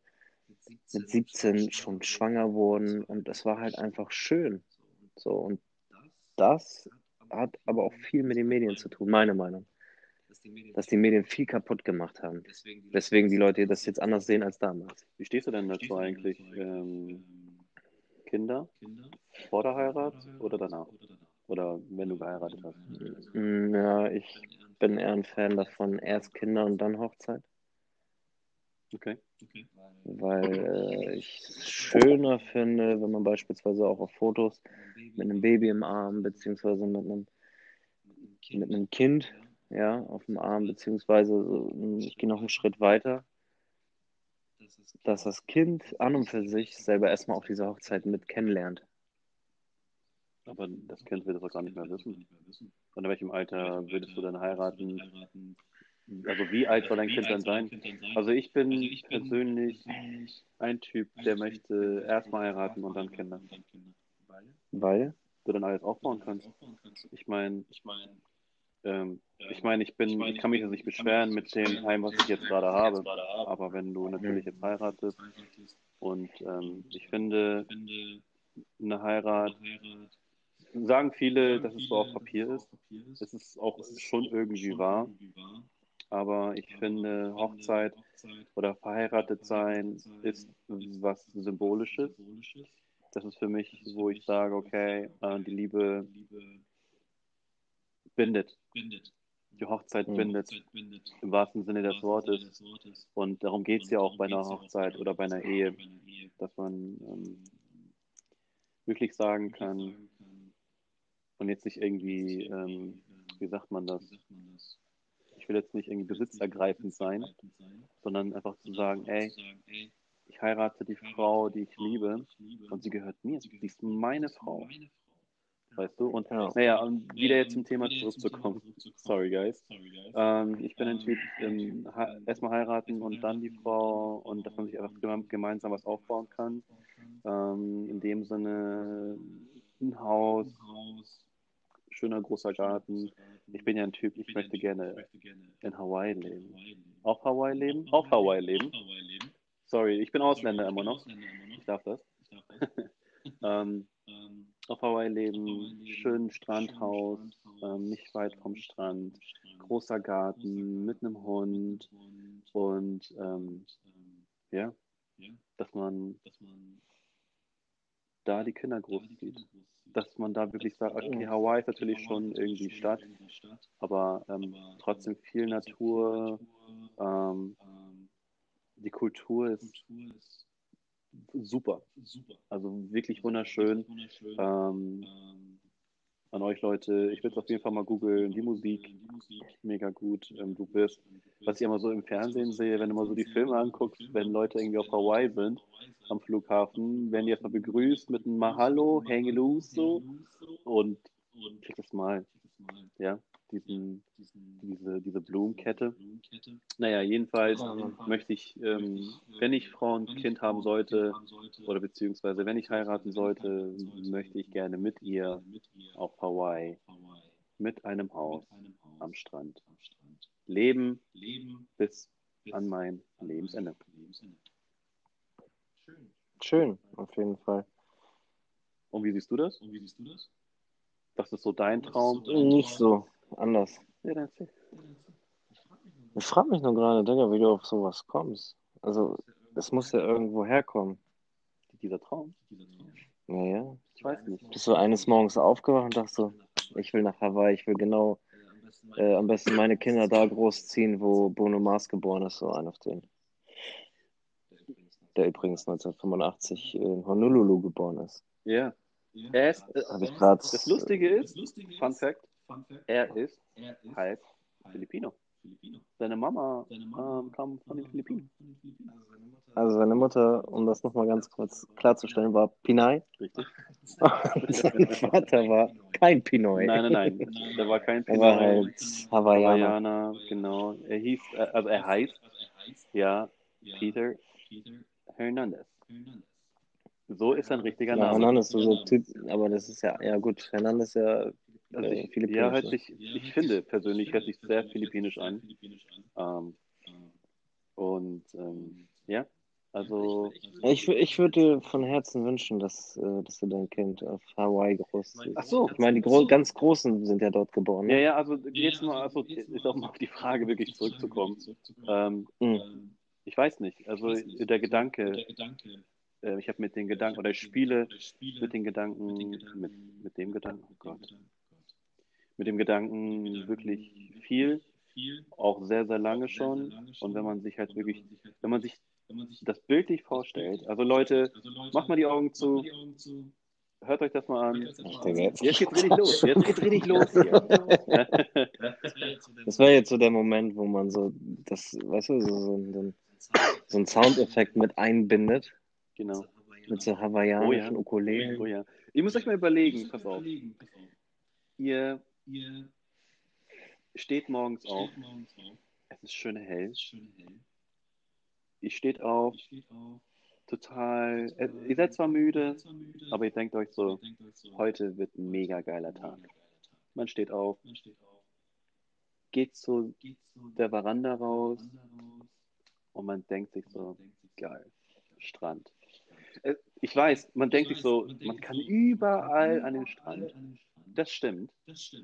Speaker 1: mit 17 schon schwanger wurden und das war halt einfach schön. So, und das hat aber auch viel mit den Medien zu tun, meine Meinung. Dass die Medien viel kaputt gemacht haben. Deswegen die Leute das jetzt anders sehen als damals.
Speaker 2: Wie stehst du denn dazu eigentlich? Ähm, Kinder vor der Heirat oder danach? Oder wenn du geheiratet hast?
Speaker 1: Mm, Ja, ich bin eher ein Fan davon, erst Kinder und dann Hochzeit.
Speaker 2: Okay.
Speaker 1: weil äh, ich es schöner finde, wenn man beispielsweise auch auf Fotos mit einem Baby im Arm, beziehungsweise mit einem, mit einem Kind, ja, auf dem Arm, beziehungsweise so, ich gehe noch einen Schritt weiter, dass das Kind an und für sich selber erstmal auf dieser Hochzeit mit kennenlernt.
Speaker 2: Aber das Kind wird das auch gar nicht mehr wissen. Und in welchem Alter würdest du dann heiraten? Also wie alt soll dein Kind dann sein? Also ich bin persönlich ein Typ, der möchte erstmal heiraten und dann Kinder.
Speaker 1: Weil?
Speaker 2: Du dann alles aufbauen kannst. Ich meine, ähm, ich meine, ich bin, ich kann mich nicht beschweren mit dem Heim, was ich jetzt gerade habe. Aber wenn du natürlich jetzt heiratest und ähm, ich finde, eine Heirat, sagen viele, dass es so auf Papier ist. Es ist auch schon irgendwie wahr. Aber ich finde, Hochzeit oder verheiratet sein ist was Symbolisches. Das ist für mich, wo ich sage, okay, äh, die Liebe bindet. Die Hochzeit mhm. bindet, im wahrsten Sinne des Wortes. Und darum geht es ja auch bei einer Hochzeit oder bei einer Ehe, dass man ähm, wirklich sagen kann, und jetzt nicht irgendwie, ähm, wie sagt man das? Ich will jetzt nicht irgendwie besitzergreifend sein, sondern einfach zu sagen, ey, ich heirate die Frau, die ich liebe, und sie gehört mir. Sie ist meine Frau. Weißt du? Und ja. naja, um wieder jetzt zum Thema zurückzukommen. Sorry, guys. Ähm, ich bin ein Typ, ähm, erstmal heiraten und dann die Frau und dass man sich einfach gemeinsam was aufbauen kann. Ähm, in dem Sinne ein Haus, schöner großer Garten. Ich bin ja ein Typ, ich möchte gerne in Hawaii leben. Auf Hawaii leben? Auf Hawaii leben. Sorry, ich bin Ausländer immer noch. Ich darf das. *laughs* *laughs* ähm, auf Hawaii leben, schön Strandhaus, ähm, nicht weit vom Strand, großer Garten mit einem Hund und ähm, ja, dass man da die Kinder großzieht. Dass man da wirklich sagt, okay, Hawaii ist natürlich schon irgendwie Stadt, aber ähm, trotzdem viel Natur, ähm, die Kultur ist super. Also wirklich wunderschön. Ähm, an euch Leute, ich würde es auf jeden Fall mal googeln. Die Musik, mega gut. Ähm, du bist, was ich immer so im Fernsehen sehe, wenn du mal so die Filme anguckst, wenn Leute irgendwie auf Hawaii sind, am Flughafen, werden die erstmal begrüßt mit einem Mahalo, hang loose und check das mal. Ja, diesen, diese, diese Blumenkette. Naja, jedenfalls möchte ich, ähm, wenn ich Frau und Kind haben sollte, oder beziehungsweise wenn ich heiraten sollte, möchte ich gerne mit ihr auf Hawaii, mit einem Haus am Strand leben bis an mein Lebensende.
Speaker 1: Schön, auf jeden Fall.
Speaker 2: Und wie siehst du das? Das ist so dein Traum?
Speaker 1: Nicht so anders. Ja, dann erzähl. Ich frage mich nur gerade, Digga, wie du auf sowas kommst. Also, es muss ja irgendwo herkommen.
Speaker 2: Dieser Traum?
Speaker 1: Naja.
Speaker 2: Ich weiß nicht.
Speaker 1: Bist du eines Morgens aufgewacht und dachtest so, ich will nach Hawaii, ich will genau äh, am besten meine Kinder da großziehen, wo Bruno Mars geboren ist, so ein auf den. Der übrigens 1985 in Honolulu geboren ist.
Speaker 2: Ja. Er ist, äh, das Lustige ist, Fun Fact, er ist halb Filipino. Seine Mama ähm, kam von den Philippinen.
Speaker 1: Also seine Mutter, um das nochmal ganz kurz klarzustellen, war Pinay.
Speaker 2: Richtig. *laughs*
Speaker 1: Und sein Vater war kein Pinoy.
Speaker 2: Nein, nein, nein. Der war kein
Speaker 1: Pinoy. Er war halt Hawaiianer.
Speaker 2: Hawaiianer, genau. Er hieß, äh, also er heißt, ja, Peter Hernandez. So ist ein richtiger
Speaker 1: ja,
Speaker 2: Name.
Speaker 1: Hernandez, so ein Typ, aber das ist ja, ja gut, Hernandez ist ja
Speaker 2: also ich, Philippinisch, ja, hört sich, ich finde persönlich hört sich sehr philippinisch an. Ähm, und ähm, ja, also.
Speaker 1: Ich, ich würde dir von Herzen wünschen, dass, äh, dass du dein Kind auf Hawaii groß.
Speaker 2: Ach so.
Speaker 1: Ich meine, die gro ganz Großen sind ja dort geboren.
Speaker 2: Ne? Ja, ja, also jetzt mal, also ist auch mal auf die Frage wirklich zurückzukommen. Ähm, mhm. Ich weiß nicht, also der Gedanke, äh, ich habe mit den Gedanken, oder ich spiele mit den Gedanken, mit, mit dem Gedanken, oh Gott. Mit dem Gedanken wirklich viel, auch sehr, sehr lange schon. Und wenn man sich halt wirklich, wenn man sich das bildlich vorstellt, also Leute, macht mal die Augen zu, hört euch das mal an. Jetzt geht's richtig los. *laughs* Jetzt geht's richtig los.
Speaker 1: das wäre jetzt so der Moment, wo man so, das, weißt du, so, so, so einen Soundeffekt mit einbindet.
Speaker 2: Genau.
Speaker 1: Mit so hawaiianischen
Speaker 2: Oh ja.
Speaker 1: Ukulelen.
Speaker 2: Oh ja. Ihr müsst euch mal überlegen, pass auf. Ihr steht morgens auf, es ist schön hell, ihr steht auf, total, äh, ihr seid zwar müde, aber ihr denkt euch so, heute wird ein mega geiler Tag. Man steht auf, geht zu der Veranda raus und man denkt sich so, geil, Strand. Äh, Ich weiß, man denkt sich so, man kann überall an den Strand. Das stimmt.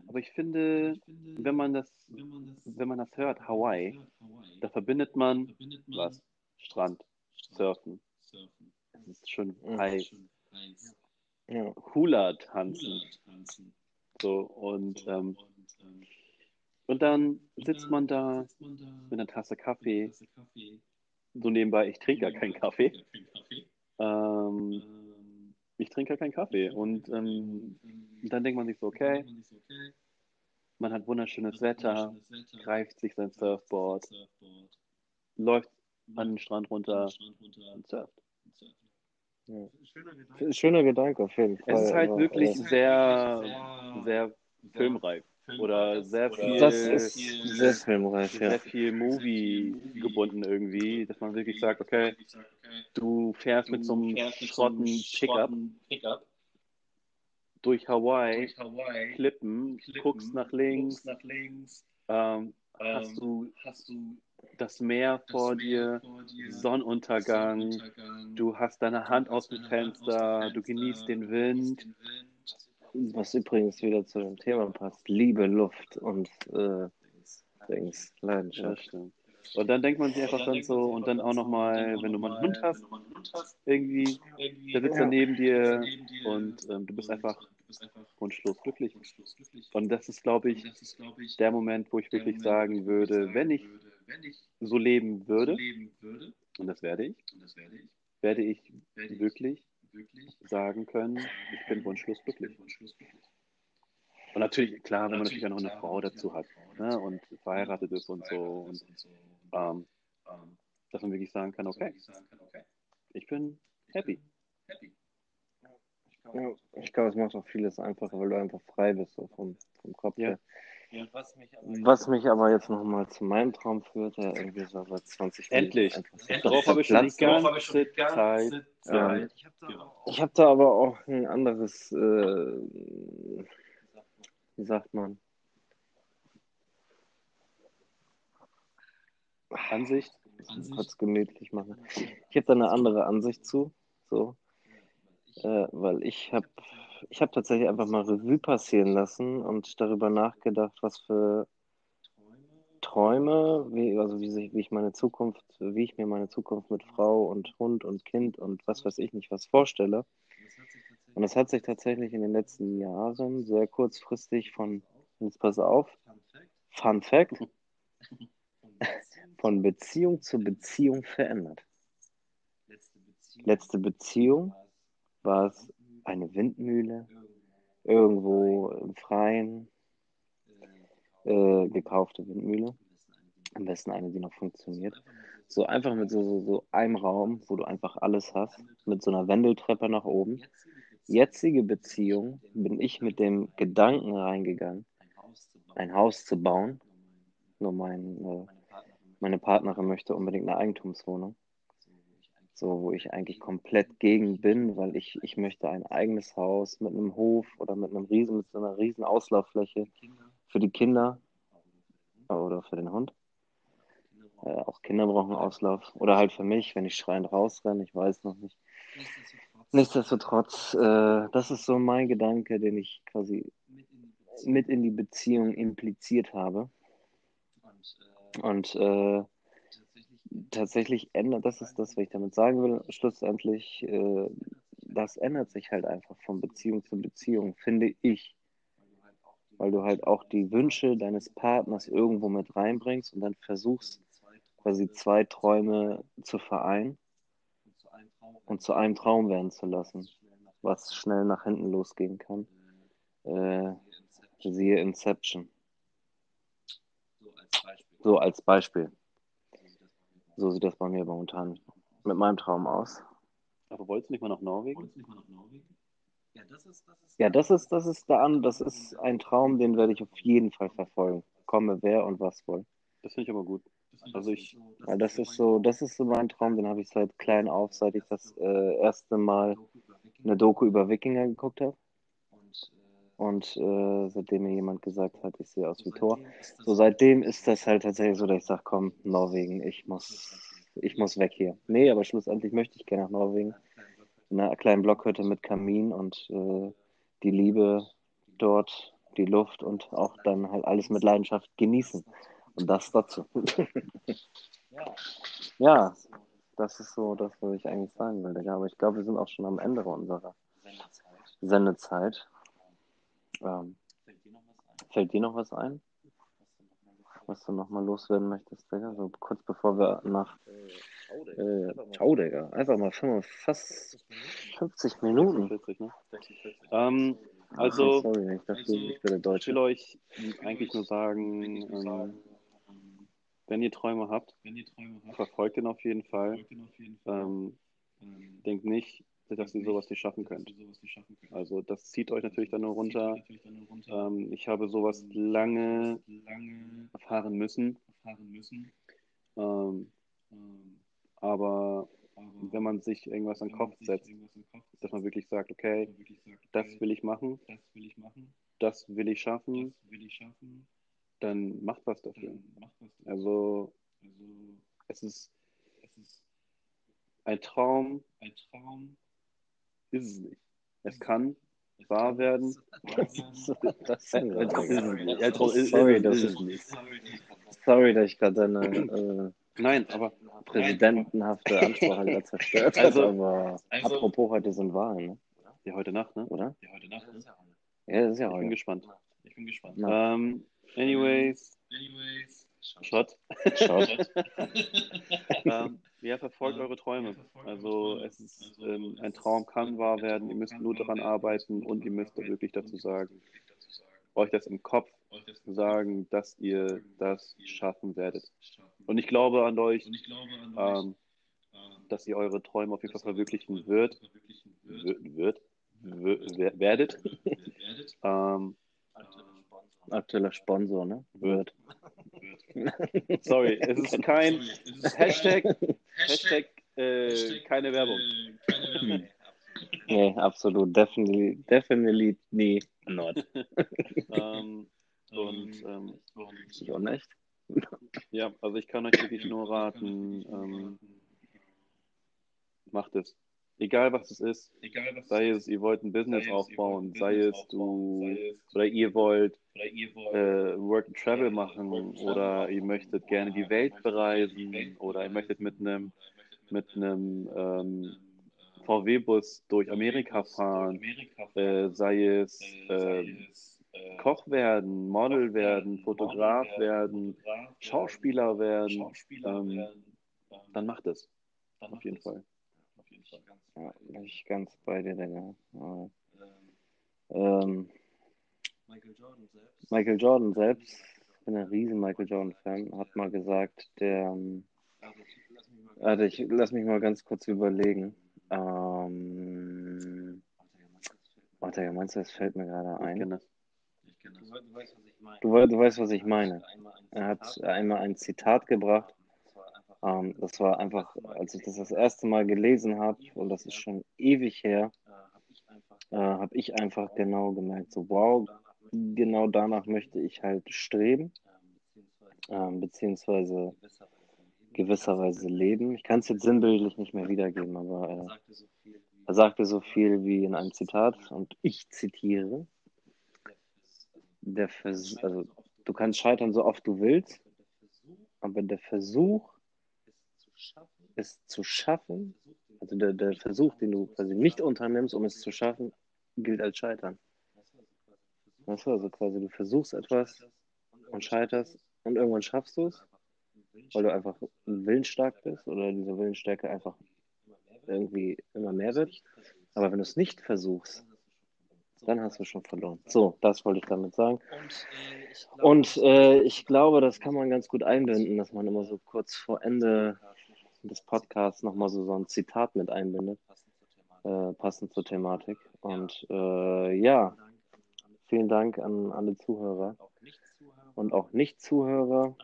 Speaker 2: Aber ich finde, wenn man das, wenn man das hört, Hawaii, da verbindet man was? Strand, Surfen. Es ist schon heiß. Hula tanzen. So, und, ähm, und dann sitzt man da mit einer Tasse Kaffee. So nebenbei, ich trinke ja keinen Kaffee. Ähm, ich trinke ja keinen Kaffee. Und ähm, dann denkt man sich so, okay, man hat wunderschönes Wetter, greift sich sein Surfboard, läuft an den Strand runter und surft.
Speaker 1: Schöner Gedanke auf jeden Fall.
Speaker 2: Es ist halt wirklich sehr, sehr filmreif oder sehr viel,
Speaker 1: das ist sehr filmreif, ja.
Speaker 2: sehr viel Movie gebunden irgendwie, dass man wirklich sagt, okay, du fährst mit so einem schrotten Pickup durch Hawaii, Klippen, guckst nach links, ähm, hast du das Meer vor dir, Sonnenuntergang, du hast deine Hand aus dem Fenster, du genießt den Wind.
Speaker 1: Was übrigens wieder zu dem Thema passt. Liebe, Luft und äh, Dings,
Speaker 2: Ja,
Speaker 1: Leidenschaft.
Speaker 2: stimmt. Und dann denkt man sich einfach dann so, und dann auch nochmal, wenn du mal einen Hund hast, irgendwie, der sitzt da neben dir und ähm, du bist einfach wunschlos glücklich. Und das ist, glaube ich, der Moment, wo ich wirklich sagen würde, wenn ich so leben würde, und das werde ich, werde ich wirklich sagen können, ich bin wunschlos glücklich. Und natürlich, klar, wenn man natürlich auch noch eine Frau dazu hat ne, und verheiratet ist und so, und, ähm, dass man wirklich sagen kann, okay, ich bin happy.
Speaker 1: Ja, ich glaube, es macht auch vieles einfacher, weil du einfach frei bist so vom, vom Kopf
Speaker 2: Ja.
Speaker 1: her. Was mich aber jetzt nochmal zu meinem Traum führt, der irgendwie so seit 20 Minuten
Speaker 2: Endlich. Darauf habe ich schon die ganze Zeit.
Speaker 1: Ja.
Speaker 2: Zeit.
Speaker 1: Ich habe da aber auch ein anderes, äh, wie sagt man,
Speaker 2: Ansicht.
Speaker 1: kurz gemütlich machen. Ich habe da eine andere Ansicht zu, so, äh, weil ich habe ich habe tatsächlich einfach mal Revue passieren lassen und darüber nachgedacht, was für Träume, wie, also wie, sich, wie ich meine Zukunft, wie ich mir meine Zukunft mit Frau und Hund und Kind und was weiß ich nicht was vorstelle. Und das hat sich tatsächlich in den letzten Jahren sehr kurzfristig von, jetzt pass auf, Fun Fact, von Beziehung zu Beziehung verändert. Letzte Beziehung war es eine Windmühle, irgendwo im Freien, äh, gekaufte Windmühle. Am besten eine, die noch funktioniert. So einfach mit so, so, so einem Raum, wo du einfach alles hast, mit so einer Wendeltreppe nach oben. Jetzige Beziehung bin ich mit dem Gedanken reingegangen, ein Haus zu bauen. Nur mein, äh, meine Partnerin möchte unbedingt eine Eigentumswohnung. So, wo ich eigentlich komplett gegen bin, weil ich, ich möchte ein eigenes Haus mit einem Hof oder mit einem riesen, mit so einer riesen Auslauffläche für die Kinder oder für den Hund. Äh, auch Kinder brauchen Auslauf. Oder halt für mich, wenn ich schreiend rausrenne, ich weiß noch nicht. Nichtsdestotrotz, äh, das ist so mein Gedanke, den ich quasi mit in die Beziehung impliziert habe. Und äh, tatsächlich ändert, das ist das, was ich damit sagen will, schlussendlich, äh, das ändert sich halt einfach von Beziehung zu Beziehung, finde ich. Weil du halt auch die Wünsche deines Partners irgendwo mit reinbringst und dann versuchst, quasi zwei Träume zu vereinen und zu einem Traum werden zu lassen, was schnell nach hinten losgehen kann. Äh, siehe Inception. So als Beispiel. So sieht das bei mir momentan mit meinem Traum aus.
Speaker 2: Aber wolltest du nicht mal nach Norwegen?
Speaker 1: Ja, das ist, das ist da an, das ist ein Traum, den werde ich auf jeden Fall verfolgen. Komme wer und was wohl.
Speaker 2: Das finde ich aber gut. Also ich.
Speaker 1: Weil das ist so, das ist so mein Traum, den habe ich seit klein auf, seit ich das äh, erste Mal eine Doku über Wikinger geguckt habe. Und äh, seitdem mir jemand gesagt hat, ich sehe aus wie Thor. So seitdem ist das halt tatsächlich so, dass ich sage, komm, Norwegen, ich muss, ich muss weg hier. Nee, aber schlussendlich möchte ich gerne nach Norwegen. In einer kleinen Blockhütte mit Kamin und äh, die Liebe dort, die Luft und auch dann halt alles mit Leidenschaft genießen. Und das dazu. *laughs* ja, das ist so das, was ich eigentlich sagen will, Aber ich glaube, wir sind auch schon am Ende unserer Sendezeit. Ähm, fällt dir noch was ein? Was du nochmal loswerden möchtest, Digga? So kurz bevor wir nach. Äh, ciao, Digga. Einfach mal fast 50 Minuten.
Speaker 2: 40, ne? Ähm, also,
Speaker 1: sorry, ich dachte, ich bin der Deutsche.
Speaker 2: Ich will euch eigentlich nur sagen, ähm, wenn ihr Träume habt, verfolgt ihn auf jeden Fall. Ähm, denkt nicht, dass ihr sowas nicht schaffen könnt. Also das zieht euch natürlich dann nur runter. Ähm, ich habe sowas lange erfahren müssen. Ähm, aber wenn man sich irgendwas an den Kopf setzt, dass man wirklich sagt, okay, das will ich machen, das will ich schaffen, dann macht was dafür. Also es ist ein Traum, ist es nicht. Es kann wahr werden. *laughs*
Speaker 1: Sorry, das ist nicht. Sorry, dass ich gerade deine äh,
Speaker 2: Nein, aber
Speaker 1: präsidentenhafte Ansprache gerade *laughs* zerstört
Speaker 2: Also-.
Speaker 1: Aber
Speaker 2: also-
Speaker 1: apropos, heute sind Wahlen, ne?
Speaker 2: ja, heute Nacht, ne?
Speaker 1: oder?
Speaker 2: Ja, heute Nacht. Ne?
Speaker 1: Ja, das ist ja
Speaker 2: Ich bin
Speaker 1: heute.
Speaker 2: gespannt.
Speaker 3: Ich bin gespannt.
Speaker 1: Na,
Speaker 2: Ähm, anyways,
Speaker 3: Anyways,
Speaker 2: Shot.
Speaker 1: Shot. *laughs*
Speaker 2: ähm, ja, verfolgt eure Träume. Also es ist ähm, ein Traum kann wahr werden. Ihr müsst nur daran arbeiten und ihr müsst wirklich dazu sagen, euch das im Kopf sagen, dass ihr das schaffen werdet. Und ich glaube an euch,
Speaker 3: an euch,
Speaker 2: ähm, dass ihr eure Träume auf jeden Fall verwirklichen wird, wird, wird, werdet. *laughs* Ähm,
Speaker 1: Aktueller Sponsor, ne?
Speaker 2: wird. *laughs* Sorry, es ist kein Hashtag, Hashtag, äh, keine Werbung.
Speaker 3: Keine Werbung.
Speaker 1: Nee, absolut. Definitely, definitely nie not. *laughs*
Speaker 2: Ähm, und ähm,
Speaker 1: Ich auch nicht.
Speaker 2: ja, also ich kann euch wirklich nur raten, ähm, macht es. Egal was es ist,
Speaker 3: was
Speaker 2: sei es, ihr wollt ein Business
Speaker 3: sei
Speaker 2: aufbauen, sei es du oder ihr wollt
Speaker 3: oder ihr wollt
Speaker 2: äh, Work and Travel machen oder ihr möchtet gerne die Welt bereisen oder ihr möchtet mit einem mit einem ähm, VW-Bus durch Amerika fahren, äh, sei es äh, Koch werden, Model werden, Fotograf werden, Schauspieler werden, ähm, dann macht es. Auf jeden Fall.
Speaker 1: Ja, bin ich ganz bei dir, Digga. Ja. Ähm,
Speaker 3: Michael Jordan selbst.
Speaker 1: Michael Jordan selbst, ich bin ein riesen Michael Jordan-Fan, hat mal gesagt, der, ähm, warte, ich lass mich mal ganz kurz überlegen. Ähm, warte, ja, meinst du, das fällt mir gerade
Speaker 2: Ich
Speaker 1: ein?
Speaker 2: kenne das.
Speaker 3: Ich kenne das. Du weißt, was ich meine.
Speaker 1: Du, du weißt, was ich meine. Er hat einmal ein Zitat gebracht.
Speaker 3: Das war einfach
Speaker 1: Ähm, das war einfach, als ich das das erste Mal gelesen habe, und das ist schon ewig her,
Speaker 3: äh, habe ich einfach
Speaker 1: äh, ich einfach genau gemerkt, so wow, genau danach möchte ich halt streben,
Speaker 3: ähm, beziehungsweise gewisserweise
Speaker 1: leben. Ich kann es jetzt sinnbildlich nicht mehr wiedergeben, aber
Speaker 3: Er
Speaker 1: äh,
Speaker 3: sagte so viel wie
Speaker 1: er sagte so viel wie in einem Zitat, und ich zitiere,
Speaker 3: der Vers also
Speaker 1: du kannst scheitern so oft du willst,
Speaker 3: aber der Versuch
Speaker 1: aber der Versuch,
Speaker 3: ist zu schaffen,
Speaker 1: es zu schaffen, also der, der Versuch, den du quasi nicht unternimmst, um es zu schaffen, gilt als Scheitern.
Speaker 3: Weißt du, also quasi
Speaker 1: du versuchst etwas und scheiterst und irgendwann schaffst du es, weil du einfach willensstark bist oder diese Willensstärke einfach irgendwie immer mehr wird. Aber wenn du es nicht versuchst, dann hast du schon verloren. So, das wollte ich damit sagen. Und äh, ich glaube, das kann man ganz gut einbinden, dass man immer so kurz vor Ende des Podcasts nochmal so, so ein Zitat mit einbindet, äh, passend zur Thematik. Und äh, ja, vielen Dank an alle Zuhörer und auch Nicht-Zuhörer.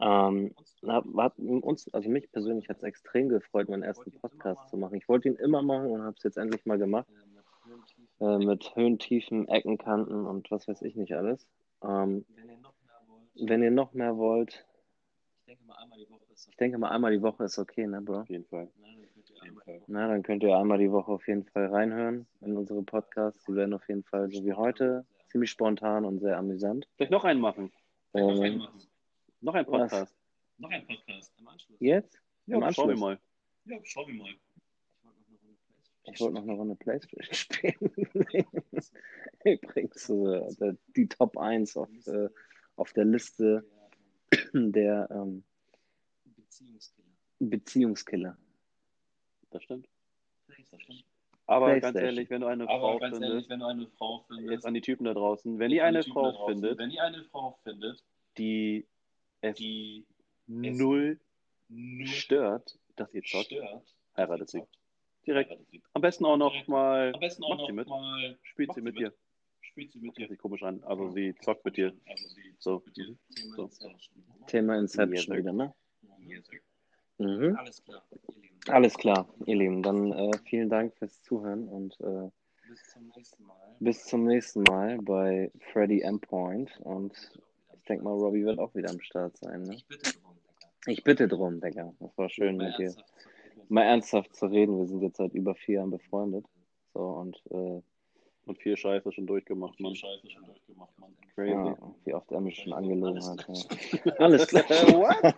Speaker 1: Ähm, hat, uns, also mich persönlich hat es extrem gefreut, meinen ersten Podcast zu machen. Ich wollte ihn immer machen und habe es jetzt endlich mal gemacht. Äh, mit Höhen, Tiefen, Ecken, Kanten und was weiß ich nicht alles. Ähm, wenn ihr noch mehr wollt,
Speaker 3: denke mal, einmal die Woche ist
Speaker 1: ich denke mal einmal die Woche ist okay, ne, Bro?
Speaker 2: Auf jeden Fall.
Speaker 3: okay.
Speaker 1: Na, dann könnt ihr einmal die Woche auf jeden Fall reinhören in unsere Podcasts. Die werden auf jeden Fall so wie heute ziemlich spontan und sehr amüsant.
Speaker 2: Vielleicht noch einen machen.
Speaker 1: Ähm,
Speaker 2: Noch ein
Speaker 1: Was?
Speaker 2: Podcast.
Speaker 3: Noch ein Podcast im Anschluss.
Speaker 1: jetzt?
Speaker 2: Ja,
Speaker 1: Im
Speaker 2: schauen wir
Speaker 1: Anschluss?
Speaker 2: mal.
Speaker 3: Ja, schauen wir mal.
Speaker 1: Ich wollte noch eine Runde Playstation spielen. Übrigens, *laughs* äh, die Top 1 auf, äh, auf der Liste der ähm,
Speaker 3: Beziehungskiller.
Speaker 1: Beziehungskiller.
Speaker 2: Das stimmt.
Speaker 3: Das stimmt.
Speaker 2: Aber ganz ehrlich, wenn du eine
Speaker 3: Aber
Speaker 2: Frau findest,
Speaker 3: ehrlich, wenn du eine Frau findest,
Speaker 2: jetzt an die Typen da draußen, wenn
Speaker 3: die
Speaker 2: ihr eine Frau
Speaker 3: draußen,
Speaker 2: findet,
Speaker 3: wenn ihr eine Frau findet,
Speaker 2: die es
Speaker 3: die
Speaker 2: null
Speaker 3: nur
Speaker 2: stört, dass ihr zockt,
Speaker 3: stört,
Speaker 2: heiratet sie. Direkt.
Speaker 3: heiratet sie.
Speaker 2: Am besten auch noch mal,
Speaker 3: Am besten auch
Speaker 2: macht
Speaker 3: noch
Speaker 2: sie mit,
Speaker 3: mal
Speaker 2: spielt sie mit dir.
Speaker 3: Spielt sie mit dir.
Speaker 2: Sich komisch an, also sie zockt mit dir.
Speaker 3: Also sie
Speaker 2: So.
Speaker 3: mit dir. Thema
Speaker 2: So.
Speaker 3: Inception.
Speaker 1: Thema Inception wieder, ne? Mhm.
Speaker 3: Alles klar, ihr Lieben.
Speaker 1: Alles klar, ihr Lieben. Dann äh, vielen Dank fürs Zuhören und äh,
Speaker 3: Bis zum nächsten Mal.
Speaker 1: bis zum nächsten Mal bei Freddy M. Point. Und ich denke mal, Robbie wird auch wieder am Start sein. Ne?
Speaker 3: Ich bitte drum, Digga.
Speaker 1: Ich bitte drum, Digga. Das war schön mit dir. Mal ernsthaft zu reden. Wir sind jetzt seit über vier Jahren befreundet. So und äh,
Speaker 2: Und viel Scheiße schon durchgemacht,
Speaker 3: Viel
Speaker 2: Mann.
Speaker 3: Scheiße schon durchgemacht, Mann.
Speaker 2: Crazy.
Speaker 1: ja, wie oft er mich schon angelogen hat. Ja. *laughs* Alles klar. *laughs*
Speaker 2: What?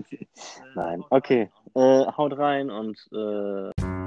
Speaker 3: Okay.
Speaker 1: Nein, okay. Äh, haut rein und äh,